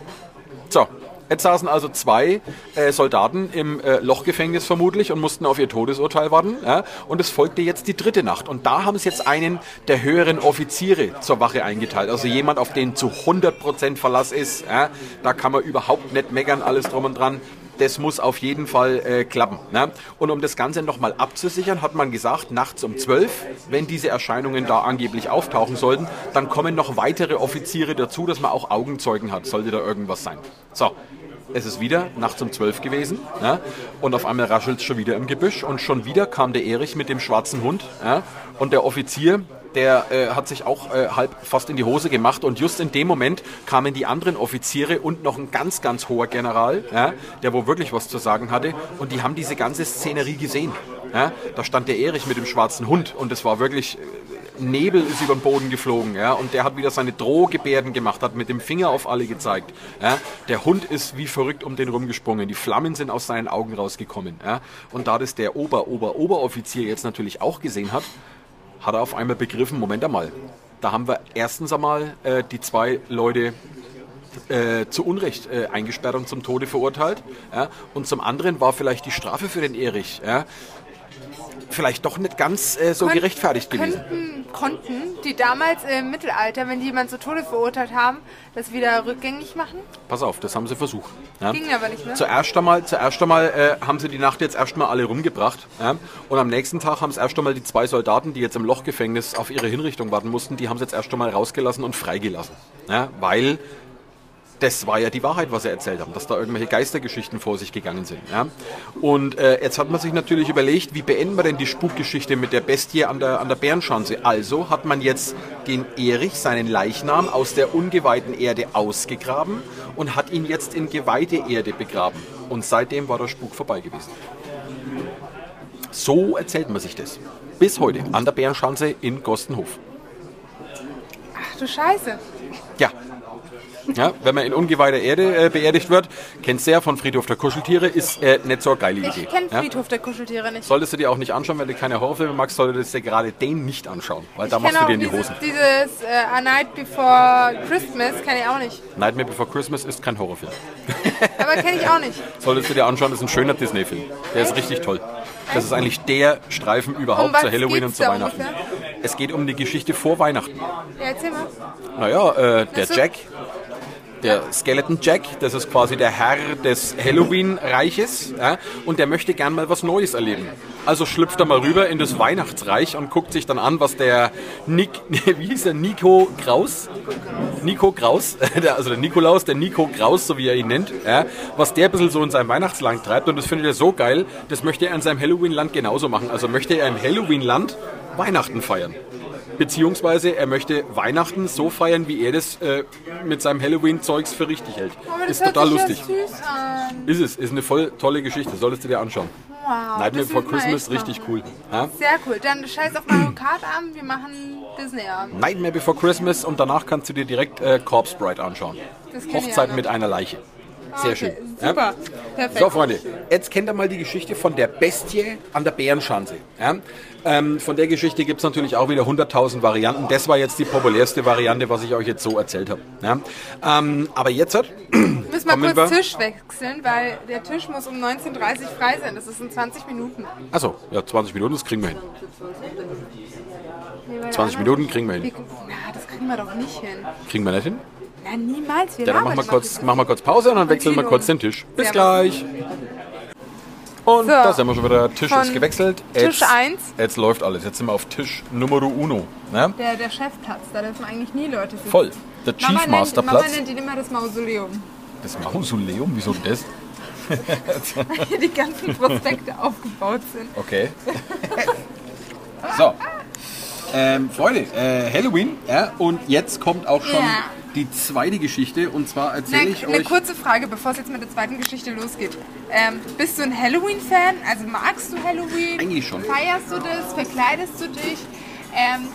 So, Jetzt saßen also zwei äh, Soldaten im äh, Lochgefängnis vermutlich und mussten auf ihr Todesurteil warten. Ja? Und es folgte jetzt die dritte Nacht. Und da haben sie jetzt einen der höheren Offiziere zur Wache eingeteilt. Also jemand, auf den zu 100% Verlass ist. Ja? Da kann man überhaupt nicht meckern, alles drum und dran das muss auf jeden Fall äh, klappen. Ne? Und um das Ganze nochmal abzusichern, hat man gesagt, nachts um 12, wenn diese Erscheinungen da angeblich auftauchen sollten, dann kommen noch weitere Offiziere dazu, dass man auch Augenzeugen hat, sollte da irgendwas sein. So, es ist wieder nachts um 12 gewesen ja, und auf einmal raschelt es schon wieder im Gebüsch und schon wieder kam der Erich mit dem schwarzen Hund ja, und der Offizier, der äh, hat sich auch äh, halb fast in die Hose gemacht und just in dem Moment kamen die anderen Offiziere und noch ein ganz, ganz hoher General, ja, der wo wirklich was zu sagen hatte und die haben diese ganze Szenerie gesehen. Ja. Da stand der Erich mit dem schwarzen Hund und es war wirklich... Äh, Nebel ist über den Boden geflogen, ja, und der hat wieder seine Drohgebärden gemacht, hat mit dem Finger auf alle gezeigt. Ja. Der Hund ist wie verrückt um den rumgesprungen, die Flammen sind aus seinen Augen rausgekommen, ja. Und da das der Ober, Ober, Oberoffizier jetzt natürlich auch gesehen hat, hat er auf einmal begriffen, Moment einmal, da haben wir erstens einmal äh, die zwei Leute äh, zu Unrecht äh, eingesperrt und zum Tode verurteilt. Ja? Und zum anderen war vielleicht die Strafe für den Erich ja? Vielleicht doch nicht ganz äh, so Kon- gerechtfertigt gewesen. Könnten, konnten die damals im Mittelalter, wenn die jemanden zu Tode verurteilt haben, das wieder rückgängig machen? Pass auf, das haben sie versucht. Ja? Ging aber nicht, ne? Zuerst einmal, zuerst einmal äh, haben sie die Nacht jetzt erstmal alle rumgebracht. Ja? Und am nächsten Tag haben es erst einmal die zwei Soldaten, die jetzt im Lochgefängnis auf ihre Hinrichtung warten mussten, die haben sie jetzt erst einmal rausgelassen und freigelassen. Ja? Weil das war ja die Wahrheit, was sie erzählt haben, dass da irgendwelche Geistergeschichten vor sich gegangen sind. Ja? Und äh, jetzt hat man sich natürlich überlegt, wie beenden wir denn die Spukgeschichte mit der Bestie an der, an der Bärenschanze? Also hat man jetzt den Erich, seinen Leichnam, aus der ungeweihten Erde ausgegraben und hat ihn jetzt in geweihte Erde begraben. Und seitdem war der Spuk vorbei gewesen. So erzählt man sich das. Bis heute an der Bärenschanze in Gostenhof. Ach du Scheiße. Ja. Ja, wenn man in ungeweihter Erde äh, beerdigt wird, kennst du ja von Friedhof der Kuscheltiere, ist äh, nicht so eine geile Idee. Ich kenne ja? Friedhof der Kuscheltiere nicht. Solltest du dir auch nicht anschauen, wenn du keine Horrorfilme magst, solltest du dir gerade den nicht anschauen, weil da ich machst kenn du dir in die dieses, Hosen. Dieses äh, A Night Before Christmas kenne ich auch nicht. Nightmare Before Christmas ist kein Horrorfilm. Aber kenne ich auch nicht. Solltest du dir anschauen, das ist ein schöner Disney-Film. Der ist richtig toll. Das ist eigentlich der Streifen Um überhaupt was zu Halloween und zu da Weihnachten. ungefähr? Es geht um die Geschichte vor Weihnachten. Ja, erzähl mal. Naja, äh, der so. Jack, der Skeleton Jack, das ist quasi der Herr des Halloween-Reiches ja, und der möchte gern mal was Neues erleben. Also schlüpft er mal rüber in das Weihnachtsreich und guckt sich dann an, was der Nick, wie hieß der, Nico Kraus? Nico Kraus, also der Nikolaus, der Nico Kraus, so wie er ihn nennt, ja, was der ein bisschen so in seinem Weihnachtsland treibt und das findet er so geil, das möchte er in seinem Halloween-Land genauso machen. Also möchte er im Halloween-Land Weihnachten feiern. Beziehungsweise er möchte Weihnachten so feiern, wie er das äh, mit seinem Halloween-Zeugs für richtig hält. Das Ist total lustig. Ist es, ist eine voll tolle Geschichte, solltest du dir anschauen. Wow, Nightmare Before Christmas, richtig cool. Ja? Sehr cool. Dann scheiß auf Mario Kart Abend, wir machen Disney Abend. Nightmare Before Christmas und danach kannst du dir direkt äh, Corpse Bride anschauen. Hochzeit mit einer Leiche. Sehr schön. Okay, Super. Perfekt. So, Freunde, jetzt kennt ihr mal die Geschichte von der Bestie an der Bärenschanze. Ja? Ähm, von der Geschichte gibt es natürlich auch wieder 100.000 Varianten. Das war jetzt die populärste Variante, was ich euch jetzt so erzählt habe. Ja? Ähm, aber jetzt Müssen wir kurz Tisch wechseln, weil der Tisch muss um 19.30 Uhr frei sein. Das ist in 20 Minuten. Achso, ja, 20 Minuten, das kriegen wir hin. Nee, weil der 20 andere- Minuten kriegen wir hin. Na, das kriegen wir doch nicht hin. Kriegen wir nicht hin? Na, niemals. Wir Ja, dann machen wir kurz, machen wir kurz Pause und dann wechseln wir kurz den Tisch. Bis Servus. gleich. Und So. da sind wir schon wieder. Tisch Von ist gewechselt. Tisch Jetzt- eins. Jetzt läuft alles. Jetzt sind wir auf Tisch Numero Uno. Ne? Der, der Chefplatz, da dürfen eigentlich nie Leute sitzen. Voll. Der Mama Chief nennt, Mama Masterplatz. nennt ihn immer das Mausoleum. Das Mausoleum, wieso das? Hier die ganzen Prospekte aufgebaut sind. Okay. so. Ähm, Freunde, äh, Halloween, ja, und jetzt kommt auch schon Ja. die zweite Geschichte und zwar erzähle Eine, ich eine euch. kurze Frage, bevor es jetzt mit der zweiten Geschichte losgeht. Ähm, bist du ein Halloween-Fan? Also magst du Halloween? Eigentlich schon. Feierst du das? Verkleidest du dich? Ähm,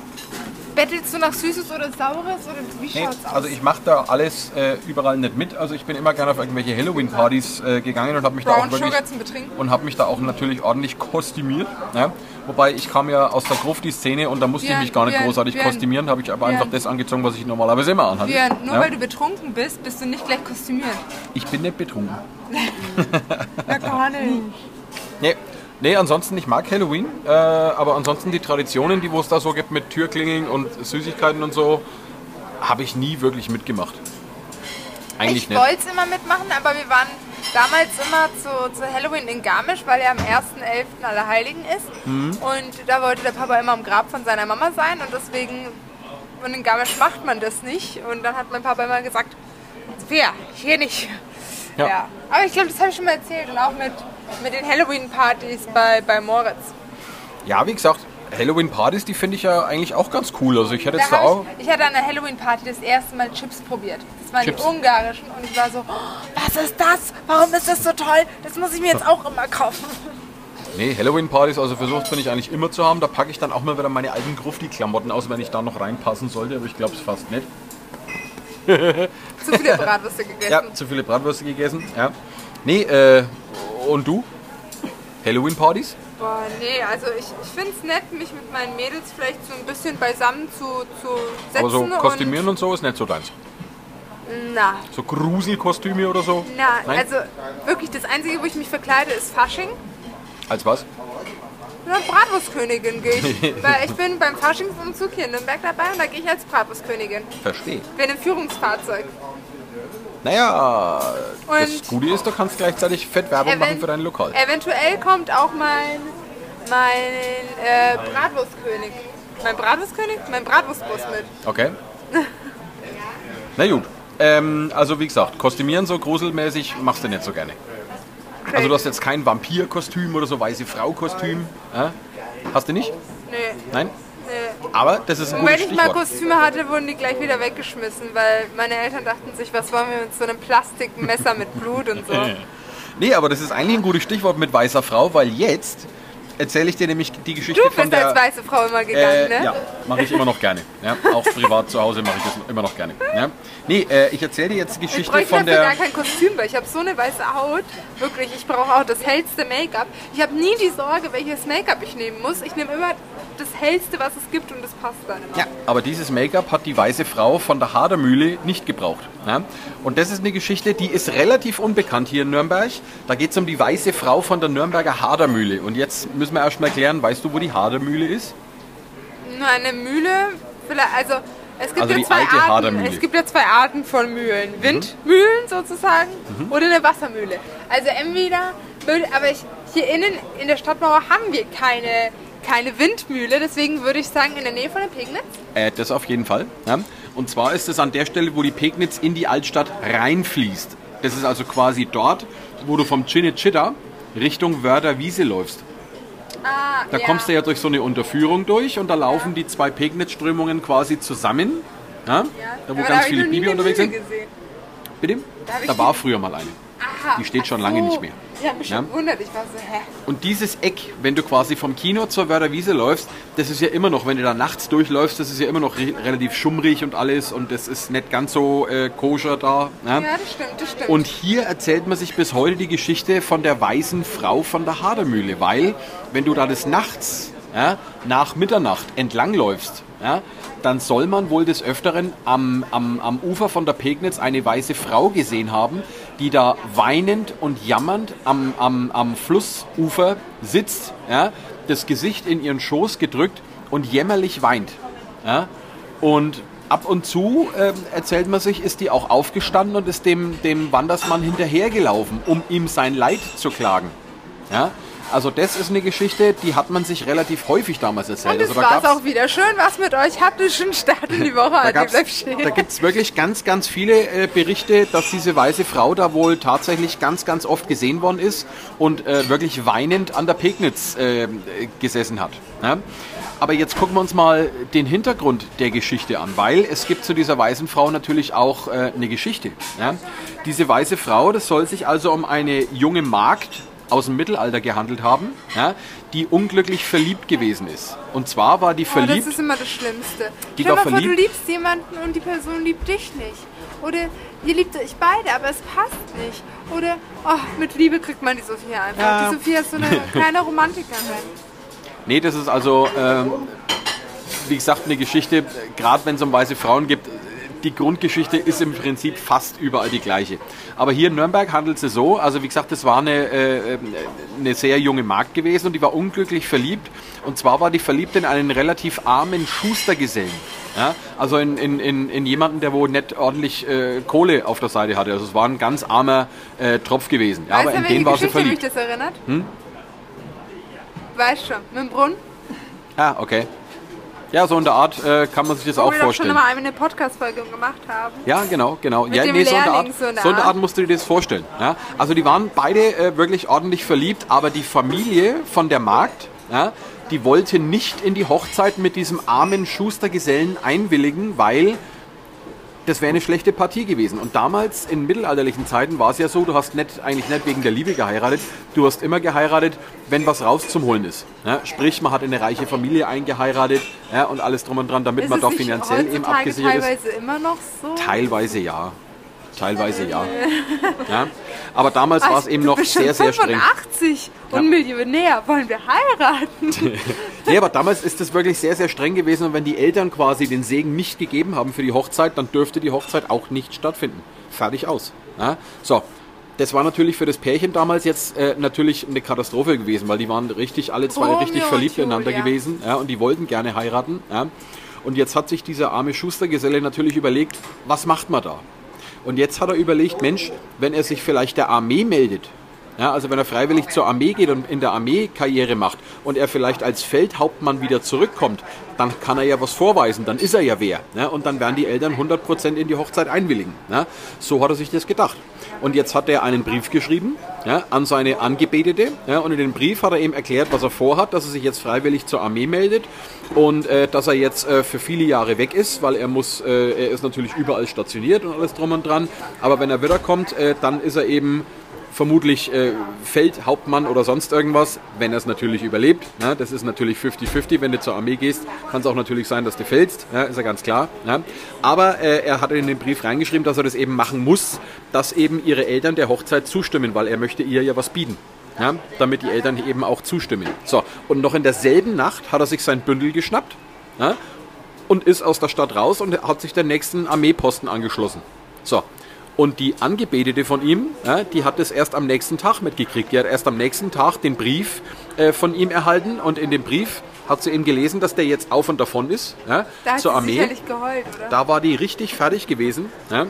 bettelst du nach Süßes oder Saures? Oder wie Nee, schaut's aus? also ich mache da alles äh, überall nicht mit. Also ich bin immer gerne auf irgendwelche Halloween-Partys äh, gegangen und habe mich da Brown auch wirklich Sugar zum Betrinken? und habe mich da auch natürlich ordentlich kostümiert. Ja? Wobei ich kam ja aus der Gruft die Szene und da musste ich Björn, mich gar nicht Björn, großartig Björn, kostümieren, habe ich aber einfach das angezogen, was ich normalerweise immer anhatte. Björn, nur Ja? weil du betrunken bist, bist du nicht gleich kostümiert. Ich bin nicht betrunken. Na gar nicht. Nee. Nee, ansonsten, ich mag Halloween, äh, aber ansonsten die Traditionen, die wo es da so gibt mit Türklingeln und Süßigkeiten und so, habe ich nie wirklich mitgemacht. Eigentlich Ich wollte es immer mitmachen, aber wir waren damals immer zu, zu Halloween in Garmisch, weil er am 1.11. Allerheiligen ist. Mhm. Und da wollte der Papa immer am Grab von seiner Mama sein und deswegen, und in Garmisch macht man das nicht. Und dann hat mein Papa immer gesagt, Sophia, hier nicht. Ja. Ja. Aber ich glaube, das habe ich schon mal erzählt und auch mit, mit den Halloween-Partys bei, bei Moritz. Ja, wie gesagt, Halloween-Partys, die finde ich ja eigentlich auch ganz cool. Also ich hätte jetzt Da auch... ich, ich hatte an der Halloween-Party das erste Mal Chips probiert. Das waren Chips. die ungarischen und ich war so, oh, was ist das? Warum ist das so toll? Das muss ich mir jetzt auch immer kaufen. Nee, Halloween-Partys, also versucht bin ich eigentlich immer zu haben. Da packe ich dann auch mal wieder meine alten Grufti-Klamotten aus, wenn ich da noch reinpassen sollte, aber ich glaube es fast nicht. Zu viele Bratwürste gegessen. Ja, zu viele Bratwürste gegessen. Ja. Nee, äh, und du? Halloween-Partys? Boah, nee, also ich, ich finde es nett, mich mit meinen Mädels vielleicht so ein bisschen beisammen zu, zu setzen. Aber so Kostümieren und so ist nicht so deins. Und, na, So Gruselkostüme oder so? na, Nein? also wirklich das Einzige, wo ich mich verkleide, ist Fasching. Als was? Und als Bratwurstkönigin gehe ich. weil ich bin beim Faschingsumzug hier in Nürnberg dabei und da gehe ich als Bratwurstkönigin. Verstehe. Bin im Führungsfahrzeug. Naja, das Und- Gute ist, du kannst gleichzeitig fett Werbung machen für dein Lokal. Eventuell kommt auch mein, mein äh, Bratwurstkönig. Mein Bratwurstkönig? Mein Bratwurstbus mit. Okay. Na gut. Ähm, also wie gesagt, kostümieren so gruselmäßig machst du nicht so gerne. Also du hast jetzt kein Vampir-Kostüm oder so weiße Frau-Kostüm. Äh? Hast du nicht? Nee, Nein? Aber das ist ein Und wenn gutes ich mal. Kostüme hatte, wurden die gleich wieder weggeschmissen, weil meine Eltern dachten sich, was wollen wir mit so einem Plastikmesser mit Blut und so. Nee, aber das ist eigentlich ein gutes Stichwort mit weißer Frau, weil jetzt erzähle ich dir nämlich die Geschichte Du von bist der... als weiße Frau immer gegangen, Äh, ne? Ja, mache ich immer noch gerne. Ja, auch privat zu Hause mache ich das immer noch gerne. Ja. Nee, äh, ich erzähle dir jetzt die Ich Geschichte von der... gar kein Kostüm, weil ich habe so eine weiße Haut. Wirklich, ich brauche auch das hellste Make-up. Ich habe nie die Sorge, welches Make-up ich nehmen muss. Ich nehme immer das hellste, was es gibt und das passt dann immer. Ja, aber dieses Make-up hat die weiße Frau von der Hadermühle nicht gebraucht. Ja? Und das ist eine Geschichte, die ist relativ unbekannt hier in Nürnberg. Da geht es um die weiße Frau von der Nürnberger Hadermühle. Und jetzt müssen wir erst mal klären, weißt du, wo die Hadermühle ist? Nur eine Mühle, vielleicht, also es gibt Also ja zwei Arten. Es gibt ja zwei Arten von Mühlen. Windmühlen sozusagen Mhm. oder eine Wassermühle. Also entweder, aber ich, hier innen in der Stadtmauer haben wir keine, keine Windmühle, deswegen würde ich sagen in der Nähe von der Pegnitz. Äh, das auf jeden Fall. Ja? Und zwar ist es an der Stelle, wo die Pegnitz in die Altstadt reinfließt. Das ist also quasi dort, wo du vom Cinecittà Richtung Wörder Wiese läufst. Ah, Da kommst du ja durch so eine Unterführung durch und da laufen die zwei Pegnitz-Strömungen quasi zusammen. Ja? Da wo Aber ganz viele Bibi unterwegs sind. Gesehen. Bitte? Da Da war früher mal eine. Aha, Die steht schon ach lange so. nicht mehr. Ich habe mich Ja. schon gewundert. Ich war so, hä? Und dieses Eck, wenn du quasi vom Kino zur Wörder Wiese läufst, das ist ja immer noch, wenn du da nachts durchläufst, das ist ja immer noch re relativ schummrig und alles und das ist nicht ganz so äh, koscher da. Ja? Ja, das stimmt, das stimmt. Und hier erzählt man sich bis heute die Geschichte von der weißen Frau von der Hadermühle, weil wenn du da des Nachts ja, nach Mitternacht entlangläufst, ja, dann soll man wohl des Öfteren am, am, am Ufer von der Pegnitz eine weiße Frau gesehen haben, die da weinend und jammernd am, am, am Flussufer sitzt, ja, das Gesicht in ihren Schoß gedrückt und jämmerlich weint. Ja? Und ab und zu, ähm, erzählt man sich, ist die auch aufgestanden und ist dem, dem Wandersmann hinterhergelaufen, um ihm sein Leid zu klagen. Ja? Also das ist eine Geschichte, die hat man sich relativ häufig damals erzählt. Und es also gab's- auch wieder. Schön was mit euch. Habt ihr schon Start in die Woche. da, da gibt es wirklich ganz, ganz viele äh, Berichte, dass diese weiße Frau da wohl tatsächlich ganz, ganz oft gesehen worden ist und äh, wirklich weinend an der Pegnitz äh, äh, gesessen hat. Ja? Aber jetzt gucken wir uns mal den Hintergrund der Geschichte an, weil es gibt zu dieser weißen Frau natürlich auch äh, eine Geschichte. Ja? Diese weiße Frau, das soll sich also um eine junge Magd aus dem Mittelalter gehandelt haben, ja, die unglücklich verliebt gewesen ist. Und zwar war die Oh, verliebt. das ist immer das Schlimmste. Die Stell war mal vor, du liebst jemanden und die Person liebt dich nicht. Oder ihr liebt euch beide, aber es passt nicht. Oder oh, mit Liebe kriegt man die Sophia einfach. Ja. Die Sophia ist so eine kleine Romantikerin. Nee, das ist also, ähm, wie gesagt, eine Geschichte, gerade wenn es um weiße Frauen gibt, die Grundgeschichte ist im Prinzip fast überall die gleiche. Aber hier in Nürnberg handelt es so, also wie gesagt, das war eine, äh, eine sehr junge Magd gewesen und die war unglücklich verliebt. Und zwar war die verliebt in einen relativ armen Schustergesellen. Ja, also in, in, in, in jemanden, der wohl nicht ordentlich äh, Kohle auf der Seite hatte. Also es war ein ganz armer äh, Tropf gewesen. Ja, weißt aber in den war sie Geschichte mich verliebt. das erinnert? Hm? Weißt schon, mit dem Brunnen. Ah, okay. Ja, so in der Art äh, kann man sich das Wo auch wir doch schon vorstellen. immer eine Podcast-Folge gemacht haben. Ja, genau, genau. ja, dem so in der Art, so in der Art. Art musst du dir das vorstellen. Ja? Also die waren beide äh, wirklich ordentlich verliebt, aber die Familie von der Magd, ja, die wollte nicht in die Hochzeit mit diesem armen Schustergesellen einwilligen, weil das wäre eine schlechte Partie gewesen. Und damals in mittelalterlichen Zeiten war es ja so, du hast nicht, eigentlich nicht wegen der Liebe geheiratet, du hast immer geheiratet, wenn was raus zum Holen ist. Ja, sprich, man hat in eine reiche Familie eingeheiratet ja, und alles drum und dran, damit Ist man doch finanziell eben abgesichert ist. teilweise immer noch so? Teilweise ja. Teilweise ja. ja. Aber damals war es eben noch sehr, sehr streng. 85 Ja. und Millionär. Wollen wir heiraten? Nee, aber damals ist es wirklich sehr, sehr streng gewesen und wenn die Eltern quasi den Segen nicht gegeben haben für die Hochzeit, dann dürfte die Hochzeit auch nicht stattfinden. Fertig aus. Ja. So. Das war natürlich für das Pärchen damals jetzt äh, natürlich eine Katastrophe gewesen, weil die waren richtig, alle zwei Romeo richtig verliebt ineinander gewesen ja, und die wollten gerne heiraten. Ja. Und jetzt hat sich dieser arme Schustergeselle natürlich überlegt, was macht man da? Und jetzt hat er überlegt, Mensch, wenn er sich vielleicht der Armee meldet, ja, also wenn er freiwillig zur Armee geht und in der Armee Karriere macht und er vielleicht als Feldhauptmann wieder zurückkommt, dann kann er ja was vorweisen, dann ist er ja wer. Ja, und dann werden die Eltern 100% in die Hochzeit einwilligen. Ja, so hat er sich das gedacht. Und jetzt hat er einen Brief geschrieben ja, an seine Angebetete. Ja, und in dem Brief hat er eben erklärt, was er vorhat, dass er sich jetzt freiwillig zur Armee meldet und äh, dass er jetzt äh, für viele Jahre weg ist, weil er muss, äh, er ist natürlich überall stationiert und alles drum und dran. Aber wenn er wiederkommt, äh, dann ist er eben vermutlich äh, Feldhauptmann oder sonst irgendwas, wenn er es natürlich überlebt. Ne? Das ist natürlich 50-50. Wenn du zur Armee gehst, kann es auch natürlich sein, dass du fällst. Ja, ist ja ganz klar. Ja? Aber äh, er hat in den Brief reingeschrieben, dass er das eben machen muss, dass eben ihre Eltern der Hochzeit zustimmen, weil er möchte ihr ja was bieten. Ja? Damit die Eltern eben auch zustimmen. So, und noch in derselben Nacht hat er sich sein Bündel geschnappt. Ja? und ist aus der Stadt raus und hat sich den nächsten Armeeposten angeschlossen. So. Und die Angebetete von ihm, ja, die hat es erst am nächsten Tag mitgekriegt. Die hat erst am nächsten Tag den Brief äh, von ihm erhalten und in dem Brief hat sie eben gelesen, dass der jetzt auf und davon ist ja, Da hat zur sie Armee. geheult, oder? Da war die richtig fertig gewesen. Ja.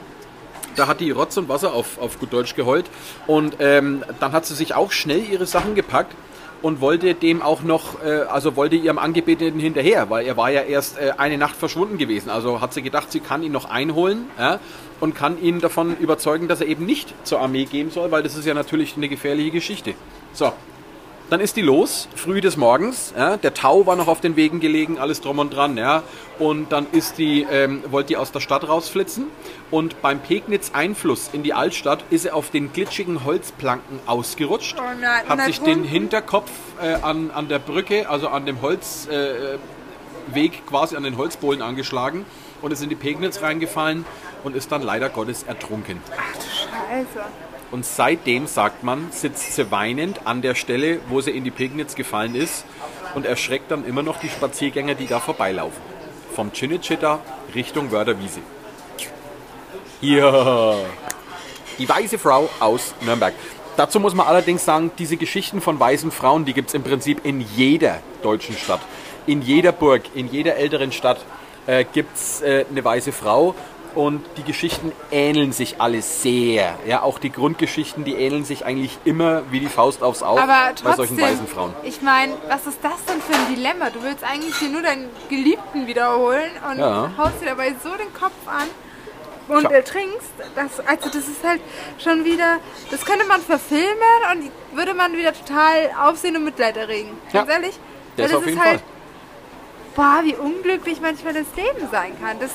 Da hat die Rotz und Wasser auf, auf gut Deutsch geheult. Und ähm, dann hat sie sich auch schnell ihre Sachen gepackt und wollte dem auch noch, äh, also wollte ihrem Angebeteten hinterher, weil er war ja erst äh, eine Nacht verschwunden gewesen. Also hat sie gedacht, sie kann ihn noch einholen ja, und kann ihn davon überzeugen, dass er eben nicht zur Armee gehen soll, weil das ist ja natürlich eine gefährliche Geschichte. So, dann ist die los, früh des Morgens. Ja, der Tau war noch auf den Wegen gelegen, alles drum und dran. Ja, und dann ist die, ähm, wollte die aus der Stadt rausflitzen. Und beim Pegnitz-Einfluss in die Altstadt ist er auf den glitschigen Holzplanken ausgerutscht. Oh nein, hat sich den? Hinterkopf äh, an, an der Brücke, also an dem Holzweg, äh, quasi an den Holzbohlen angeschlagen und ist in die Pegnitz reingefallen und ist dann leider Gottes ertrunken. Scheiße. Und seitdem, sagt man, sitzt sie weinend an der Stelle, wo sie in die Pegnitz gefallen ist und erschreckt dann immer noch die Spaziergänger, die da vorbeilaufen. Vom Chinechita Richtung Wörderwiese. Hier. Die weiße Frau aus Nürnberg. Dazu muss man allerdings sagen, diese Geschichten von weißen Frauen, die gibt es im Prinzip in jeder deutschen Stadt. In jeder Burg, in jeder älteren Stadt äh, gibt es äh, eine weiße Frau. Und die Geschichten ähneln sich alle sehr. Ja, auch die Grundgeschichten, die ähneln sich eigentlich immer wie die Faust aufs Auge bei solchen weißen Frauen. ich meine, was ist das denn für ein Dilemma? Du willst eigentlich hier nur deinen Geliebten wiederholen und Ja. haust dir dabei so den Kopf an und Tja. ertrinkst. Das, also das ist halt schon wieder, das könnte man verfilmen und würde man wieder total Aufsehen und Mitleid erregen. Ganz Ja. ehrlich? Das Weil auf jeden Fall. Boah, wie unglücklich manchmal das Leben sein kann. Das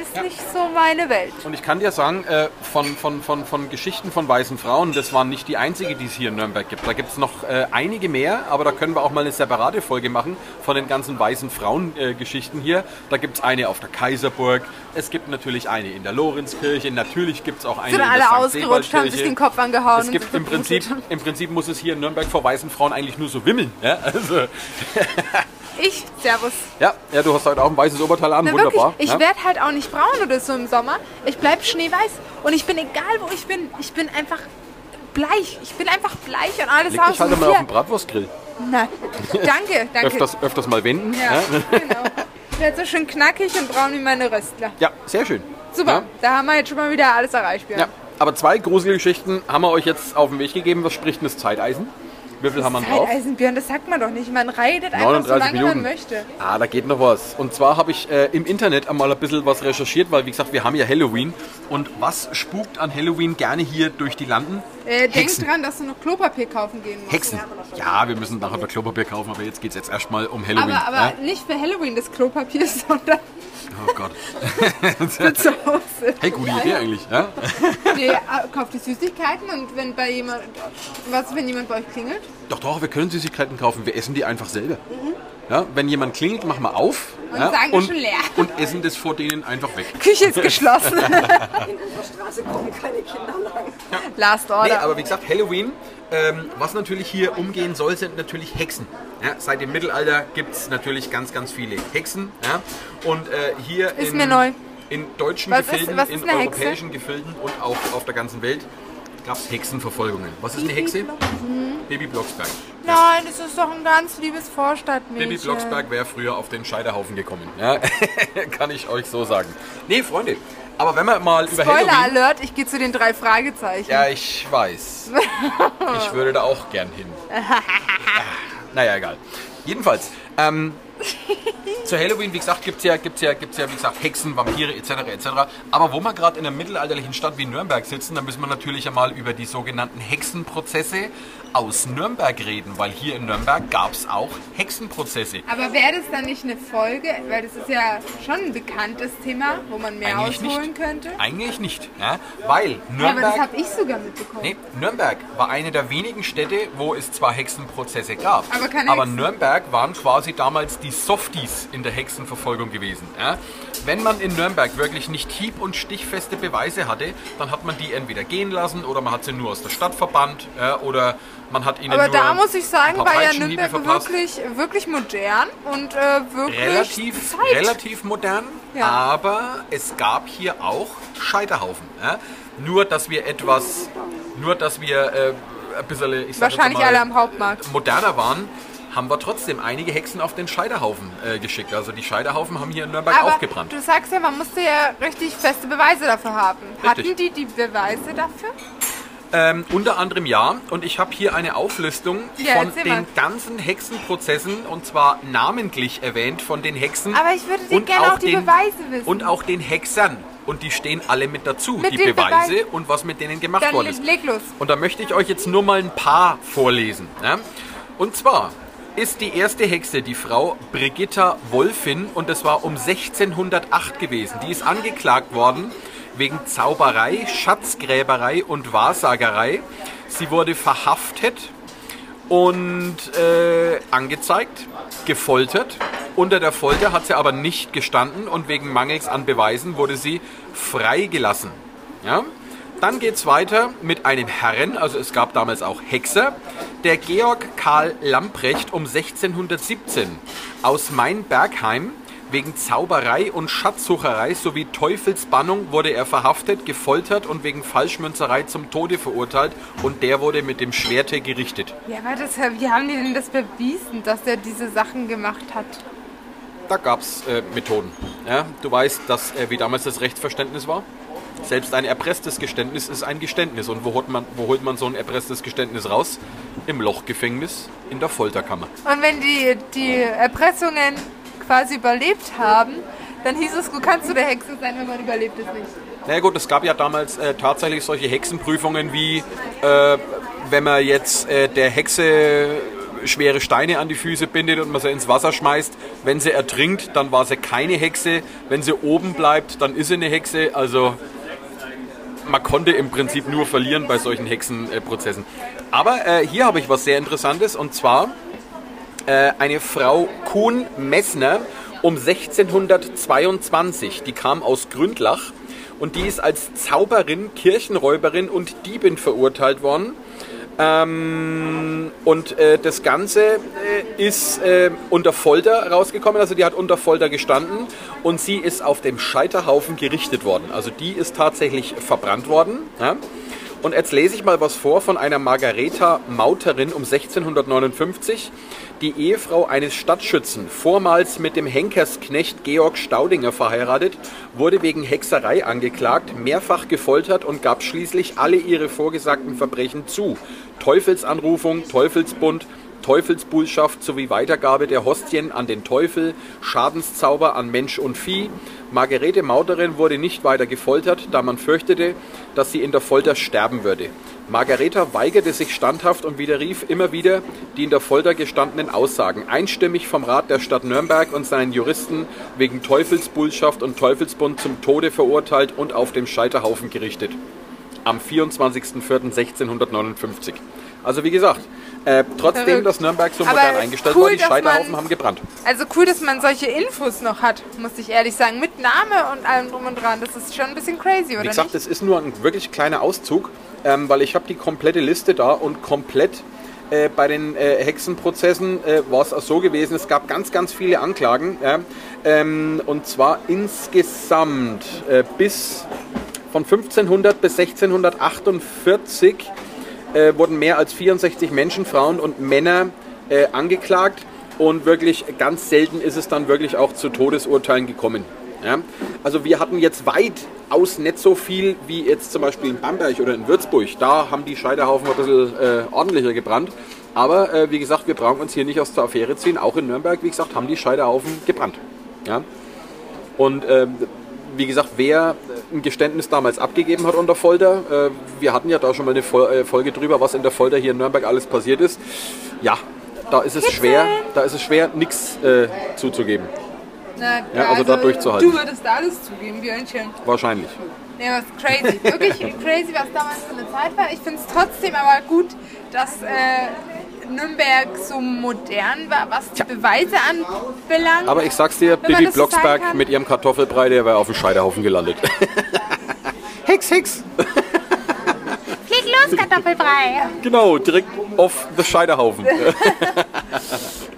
ist nicht so meine Welt. Und ich kann dir sagen, äh, von, von, von, von Geschichten von weißen Frauen, das waren nicht die einzige, die es hier in Nürnberg gibt. Da gibt es noch äh, einige mehr, aber da können wir auch mal eine separate Folge machen von den ganzen weißen Frauen-Geschichten hier. Da gibt es eine auf der Kaiserburg, es gibt natürlich eine in der Lorenzkirche, natürlich gibt es auch eine Sind in der alle St. ausgerutscht, haben sich den Kopf angehauen. Es gibt sind im Prinzip, im Prinzip muss es hier in Nürnberg vor weißen Frauen eigentlich nur so wimmeln. Ja, also, Ich, servus. ja, ja du hast heute auch ein weißes Oberteil an, Na, wunderbar. wirklich, ich ja. werde halt auch nicht braun oder so im Sommer. Ich bleib schneeweiß. Und ich bin egal, wo ich bin. Ich bin einfach bleich. Ich bin einfach bleich und alles Leg aus. halt Und mal auf den Bratwurstgrill. Nein. Danke, danke. Öfters, öfters mal wenden. Ja, genau. Ich werde so schön knackig und braun wie meine Röstler. ja sehr schön. Super, Ja. da haben wir jetzt schon mal wieder alles erreicht. Björn. Ja, aber zwei gruselige Geschichten haben wir euch jetzt auf den Weg gegeben. Was spricht denn das Zeiteisen? Wie viel haben wir drauf? Zeiteisenbjörn, das sagt man doch nicht. Man reitet einfach so 39 lange Minuten. man möchte. Ah, da geht noch was. Und zwar habe ich äh, im Internet einmal ein bisschen was recherchiert, weil wie gesagt, wir haben ja Halloween. Und was spukt an Halloween gerne hier durch die Landen? Äh, denk dran, dass du noch Klopapier kaufen gehen musst. Hexen. Ja, wir müssen nachher noch Klopapier kaufen, aber jetzt geht es jetzt erstmal um Halloween. Aber, aber ja? nicht für Halloween das Klopapier, sondern Oh Gott. Hause. Hey, gute Idee eigentlich. Ja? Nee, äh, kauft die Süßigkeiten und wenn bei jemand, was, wenn jemand bei euch klingelt? Doch, doch, wir können Süßigkeiten kaufen. Wir essen die einfach selber. Ja, wenn jemand klingelt, machen wir auf. Und ja, sagen, ist schon leer. Und essen das vor denen einfach weg. Küche ist geschlossen. Straße kommen keine Kinder lang. Last Nee, Order. aber wie gesagt, Halloween, ähm, was natürlich hier umgehen soll, sind natürlich Hexen. Ja, seit dem Mittelalter gibt es natürlich ganz, ganz viele Hexen. Ja? Und äh, hier Ist in, mir neu. in deutschen Was ist- Gefilden, was ist in eine Hexe? europäischen Gefilden und auch auf der ganzen Welt gab es Hexenverfolgungen. Was ist eine Hexe? Baby Blocksberg. Nein, das ist doch ein ganz liebes Vorstadtmädchen. Baby Blocksberg wäre früher auf den Scheiterhaufen gekommen. Ja? Kann ich euch so sagen. Nee, Freunde, aber wenn wir mal über Spoiler Halloween... Alert, ich gehe zu den drei Fragezeichen. Ja, ich weiß. Ich würde da auch gern hin. naja, egal. Jedenfalls, ähm, zu Halloween, wie gesagt, gibt es ja, gibt's ja, gibt's ja, wie gesagt, Hexen, Vampire etc. etc. Aber wo wir gerade in einer mittelalterlichen Stadt wie Nürnberg sitzen, dann müssen wir natürlich einmal über die sogenannten Hexenprozesse aus Nürnberg reden, weil hier in Nürnberg gab es auch Hexenprozesse. Aber wäre das dann nicht eine Folge, weil das ist ja schon ein bekanntes Thema, wo man mehr Eigentlich ausholen nicht. könnte? Eigentlich nicht, ja? weil Ja, aber Nürnberg... das habe ich sogar mitbekommen. Nee, Nürnberg war eine der wenigen Städte, wo es zwar Hexenprozesse gab, Aber keine Hexen. Nürnberg waren quasi damals die Softies in der Hexenverfolgung gewesen. Ja? Wenn man in Nürnberg wirklich nicht hieb- und stichfeste Beweise hatte, dann hat man die entweder gehen lassen oder man hat sie nur aus der Stadt verbannt ja, oder man hat ihnen Aber nur da muss ich sagen, war ja Nürnberg wirklich, wirklich modern und äh, wirklich relativ, Zeit. relativ modern, Ja. aber es gab hier auch Scheiterhaufen. Ja? Nur, dass wir etwas, nur, dass wir äh, ein bisschen, ich sag Wahrscheinlich mal, alle am Hauptmarkt. moderner waren, haben wir trotzdem einige Hexen auf den Scheiterhaufen äh, geschickt. Also die Scheiterhaufen haben hier in Nürnberg Aber auch gebrannt. du sagst ja, man musste ja richtig feste Beweise dafür haben. Richtig. Hatten die die Beweise dafür? Ähm, unter anderem ja. Und ich habe hier eine Auflistung Ja, von den mal. ganzen Hexenprozessen und zwar namentlich erwähnt von den Hexen. Aber ich würde dir gerne auch die Beweise wissen. Und auch den Hexern. Und die stehen alle mit dazu, Mit die den Beweise Beweisen. und was mit denen gemacht Dann worden ist. leg los. Und da möchte ich euch jetzt nur mal ein paar vorlesen. Ja? Und zwar ist die erste Hexe die Frau Brigitta Wolfin und das war um 1608 gewesen. Die ist angeklagt worden wegen Zauberei, Schatzgräberei und Wahrsagerei. Sie wurde verhaftet und äh, angezeigt, gefoltert. Unter der Folter hat sie aber nicht gestanden und wegen Mangels an Beweisen wurde sie freigelassen. Ja? Dann geht es weiter mit einem Herren, also es gab damals auch Hexer. Der Georg Karl Lamprecht um 1617 aus Mainbergheim wegen Zauberei und Schatzsucherei sowie Teufelsbannung wurde er verhaftet, gefoltert und wegen Falschmünzerei zum Tode verurteilt und der wurde mit dem Schwerte gerichtet. Ja, aber das, wie haben die denn das bewiesen, dass er diese Sachen gemacht hat? Da gab es äh, Methoden. Ja, du weißt, dass, äh, wie damals das Rechtsverständnis war. Selbst ein erpresstes Geständnis ist ein Geständnis. Und wo holt, man, wo holt man so ein erpresstes Geständnis raus? Im Lochgefängnis, in der Folterkammer. Und wenn die, die Erpressungen quasi überlebt haben, dann hieß es, du kannst du der Hexe sein, wenn man überlebt es nicht. Na ja, gut, es gab ja damals äh, tatsächlich solche Hexenprüfungen wie, äh, wenn man jetzt äh, der Hexe schwere Steine an die Füße bindet und man sie ins Wasser schmeißt. Wenn sie ertrinkt, dann war sie keine Hexe. Wenn sie oben bleibt, dann ist sie eine Hexe. Also man konnte im Prinzip nur verlieren bei solchen Hexenprozessen. Aber äh, hier habe ich was sehr Interessantes und zwar äh, eine Frau Kuhn-Messner um 1622. Die kam aus Gründlach und die ist als Zauberin, Kirchenräuberin und Diebin verurteilt worden. Ähm, und äh, das Ganze äh, ist äh, unter Folter rausgekommen, also die hat unter Folter gestanden und sie ist auf dem Scheiterhaufen gerichtet worden. Also die ist tatsächlich verbrannt worden. Ja? Und jetzt lese ich mal was vor von einer Margareta Mauterin um 1659, die Ehefrau eines Stadtschützen, vormals mit dem Henkersknecht Georg Staudinger verheiratet, wurde wegen Hexerei angeklagt, mehrfach gefoltert und gab schließlich alle ihre vorgesagten Verbrechen zu. Teufelsanrufung, Teufelsbund, Teufelsbullschaft sowie Weitergabe der Hostien an den Teufel, Schadenszauber an Mensch und Vieh. Margarete Mauterin wurde nicht weiter gefoltert, da man fürchtete, dass sie in der Folter sterben würde. Margareta weigerte sich standhaft und widerrief immer wieder die in der Folter gestandenen Aussagen, einstimmig vom Rat der Stadt Nürnberg und seinen Juristen wegen Teufelsbullschaft und Teufelsbund zum Tode verurteilt und auf dem Scheiterhaufen gerichtet. Am 24.04.1659. Also wie gesagt, äh, trotzdem, Verrückt. dass Nürnberg so Aber modern eingestellt cool, war, die Scheiterhaufen man- haben gebrannt. Also cool, dass man solche Infos noch hat, muss ich ehrlich sagen. Mit Name und allem drum und dran. Das ist schon ein bisschen crazy, oder Wie gesagt, nicht? das ist nur ein wirklich kleiner Auszug, ähm, weil ich habe die komplette Liste da und komplett äh, bei den äh, Hexenprozessen äh, war es auch so gewesen, es gab ganz, ganz viele Anklagen. Ähm, und zwar insgesamt äh, bis von 1500 bis 1648 äh, wurden mehr als 64 Menschen, Frauen und Männer äh, angeklagt. Und wirklich ganz selten ist es dann wirklich auch zu Todesurteilen gekommen. Ja? Also wir hatten jetzt weitaus nicht so viel wie jetzt zum Beispiel in Bamberg oder in Würzburg. Da haben die Scheiterhaufen ein bisschen äh, ordentlicher gebrannt. Aber äh, wie gesagt, wir brauchen uns hier nicht aus der Affäre ziehen. Auch in Nürnberg, wie gesagt, haben die Scheiterhaufen gebrannt. Ja? Und ähm, wie gesagt, wer ein Geständnis damals abgegeben hat unter Folter, äh, wir hatten ja da schon mal eine äh, Folge drüber, was in der Folter hier in Nürnberg alles passiert ist. Ja, da ist es schwer, da ist es schwer, nichts äh, zuzugeben. Na, Ja, also da durchzuhalten. Du würdest da alles zugeben, Björnchen. Wahrscheinlich. Nee, was crazy. Wirklich crazy, was damals für eine Zeit war. Ich finde es trotzdem aber gut, dass äh, Nürnberg so modern war, was die Beweise anbelangt. Aber ich sag's dir, Bibi so Blocksberg kann. mit ihrem Kartoffelbrei, der wäre auf dem Scheiterhaufen gelandet. Hex, Hex! Flieg los, Kartoffelbrei! Genau, direkt auf the Scheiterhaufen.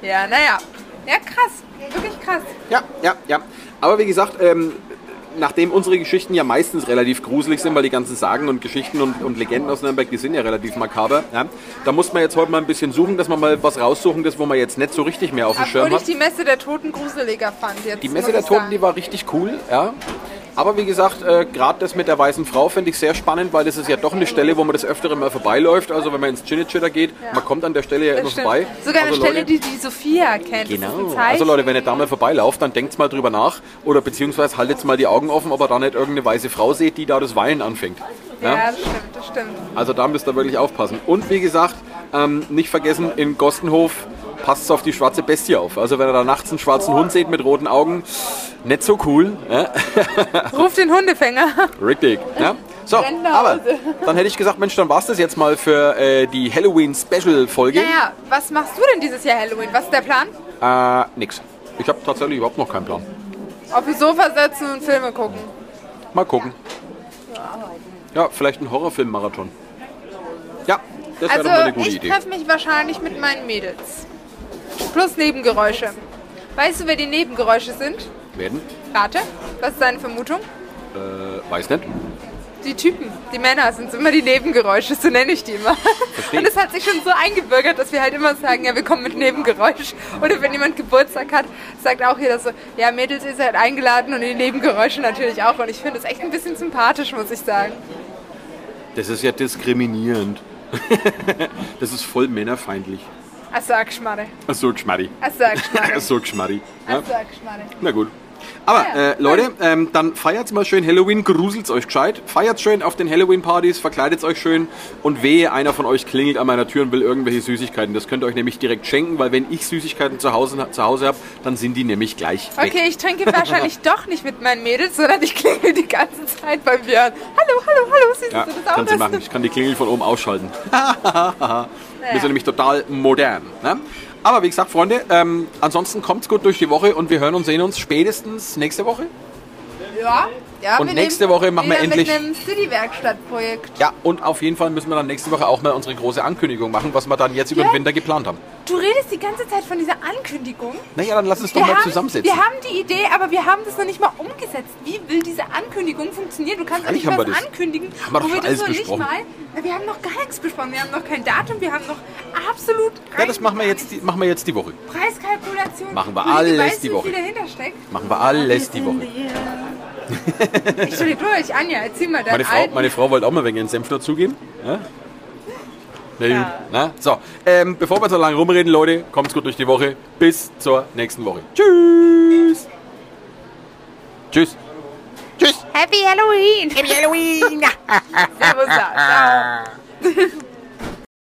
Ja, naja. Ja, krass. Wirklich krass. Ja, ja, ja. Aber wie gesagt, ähm, nachdem unsere Geschichten ja meistens relativ gruselig sind, weil die ganzen Sagen und Geschichten und, und Legenden aus Nürnberg, die sind ja relativ makaber, ja, da muss man jetzt heute mal ein bisschen suchen, dass man mal was raussuchen, das wo man jetzt nicht so richtig mehr auf dem Schirm Obwohl ich hat. die Messe der Toten gruseliger fand. Jetzt, Die Messe der Toten, sagen. die war richtig cool, ja. Aber wie gesagt, äh, gerade das mit der weißen Frau finde ich sehr spannend, weil das ist ja doch eine Stelle, wo man das öftere mal vorbeiläuft. Also wenn man ins Chinnichitter geht, man kommt an der Stelle ja immer vorbei. Sogar eine also Stelle, Leute, die die Sophia kennt. Genau. Also Leute, wenn ihr da mal vorbeilauft, dann denkt mal drüber nach oder beziehungsweise haltet mal die Augen offen, ob ihr da nicht irgendeine weiße Frau seht, die da das Weinen anfängt. Ja, Ja? das stimmt, das stimmt. Also da müsst ihr wirklich aufpassen. Und wie gesagt, ähm, nicht vergessen, in Gostenhof passt auf die schwarze Bestie auf. Also wenn ihr da nachts einen schwarzen Hund seht mit roten Augen, nicht so cool. Ja? Ruf den Hundefänger. Richtig. Ja? So, nach aber dann hätte ich gesagt, Mensch, dann war es das jetzt mal für äh, die Halloween-Special-Folge. Naja, was machst du denn dieses Jahr Halloween? Was ist der Plan? Äh, nix. Ich habe tatsächlich überhaupt noch keinen Plan. Auf dem Sofa sitzen und Filme gucken. Mal gucken. Ja, vielleicht ein Horrorfilm-Marathon. Ja, das wäre doch mal eine Also, gute ich Idee. treffe mich wahrscheinlich mit meinen Mädels. Plus Nebengeräusche. Weißt du, wer die Nebengeräusche sind? Werden? Rate. Was ist deine Vermutung? Äh, weiß nicht. Die Typen, die Männer sind immer die Nebengeräusche, so nenne ich die immer. Verstehe. Und es hat sich schon so eingebürgert, dass wir halt immer sagen, ja, wir kommen mit Nebengeräusch. Oder wenn jemand Geburtstag hat, sagt auch jeder so, ja, Mädels ist halt eingeladen und die Nebengeräusche natürlich auch. Und ich finde das echt ein bisschen sympathisch, muss ich sagen. Das ist ja diskriminierend. das ist voll männerfeindlich. Ach, sag Schmarre. Ach so, Geschmarri. Ach, sag Schmarre. Ach so, Geschmarri. Ja? Na gut. Aber äh, Leute, ähm, dann feiert's mal schön Halloween, gruselt's euch gescheit. Feiert schön auf den Halloween-Partys, verkleidet euch schön und wehe, einer von euch klingelt an meiner Tür und will irgendwelche Süßigkeiten. Das könnt ihr euch nämlich direkt schenken, weil wenn ich Süßigkeiten zu Hause, zu Hause habe, dann sind die nämlich gleich weg. Okay, ich trinke wahrscheinlich doch nicht mit meinen Mädels, sondern ich klingel die ganze Zeit bei Björn. Hallo, hallo, hallo, siehst Ja, du das auch? kann sie machen. Ich kann die Klingel von oben ausschalten. Wir sind nämlich total modern. Ne? Aber wie gesagt, Freunde, ähm, ansonsten kommt's gut durch die Woche und wir hören und sehen uns spätestens nächste Woche. Ja, ja. Und nächste Woche machen wir endlich- mit einem City-Werkstatt-Projekt. Ja, und auf jeden Fall müssen wir dann nächste Woche auch mal unsere große Ankündigung machen, was wir dann jetzt über Ja. den Winter geplant haben. Du redest die ganze Zeit von dieser Ankündigung. Naja, dann lass uns doch Wir mal haben, zusammensetzen. wir haben die Idee, aber wir haben das noch nicht mal umgesetzt. Wie will diese Ankündigung funktionieren? Du kannst Freilich nicht was ankündigen, Haben wir doch wo wir das alles noch besprochen. nicht mal... Wir haben noch gar nichts besprochen. Wir haben noch kein Datum. Wir haben noch absolut ja, das machen wir jetzt, die, machen wir jetzt die Woche. Preiskalkulation. Machen wir alles weiß, die wie Woche. viel dahinter steckt. Machen wir alles die Woche. Ich stelle durch, Anja, erzähl mal deinen Meine Frau, alten... meine Frau wollte auch mal wegen den Senf dazugeben. Ja? Na gut. Ja. Na, so, ähm, bevor wir so lange rumreden, Leute, kommt's gut durch die Woche. Bis zur nächsten Woche. Tschüss. Tschüss. Tschüss. Happy Halloween! Happy Halloween! Servus, ciao.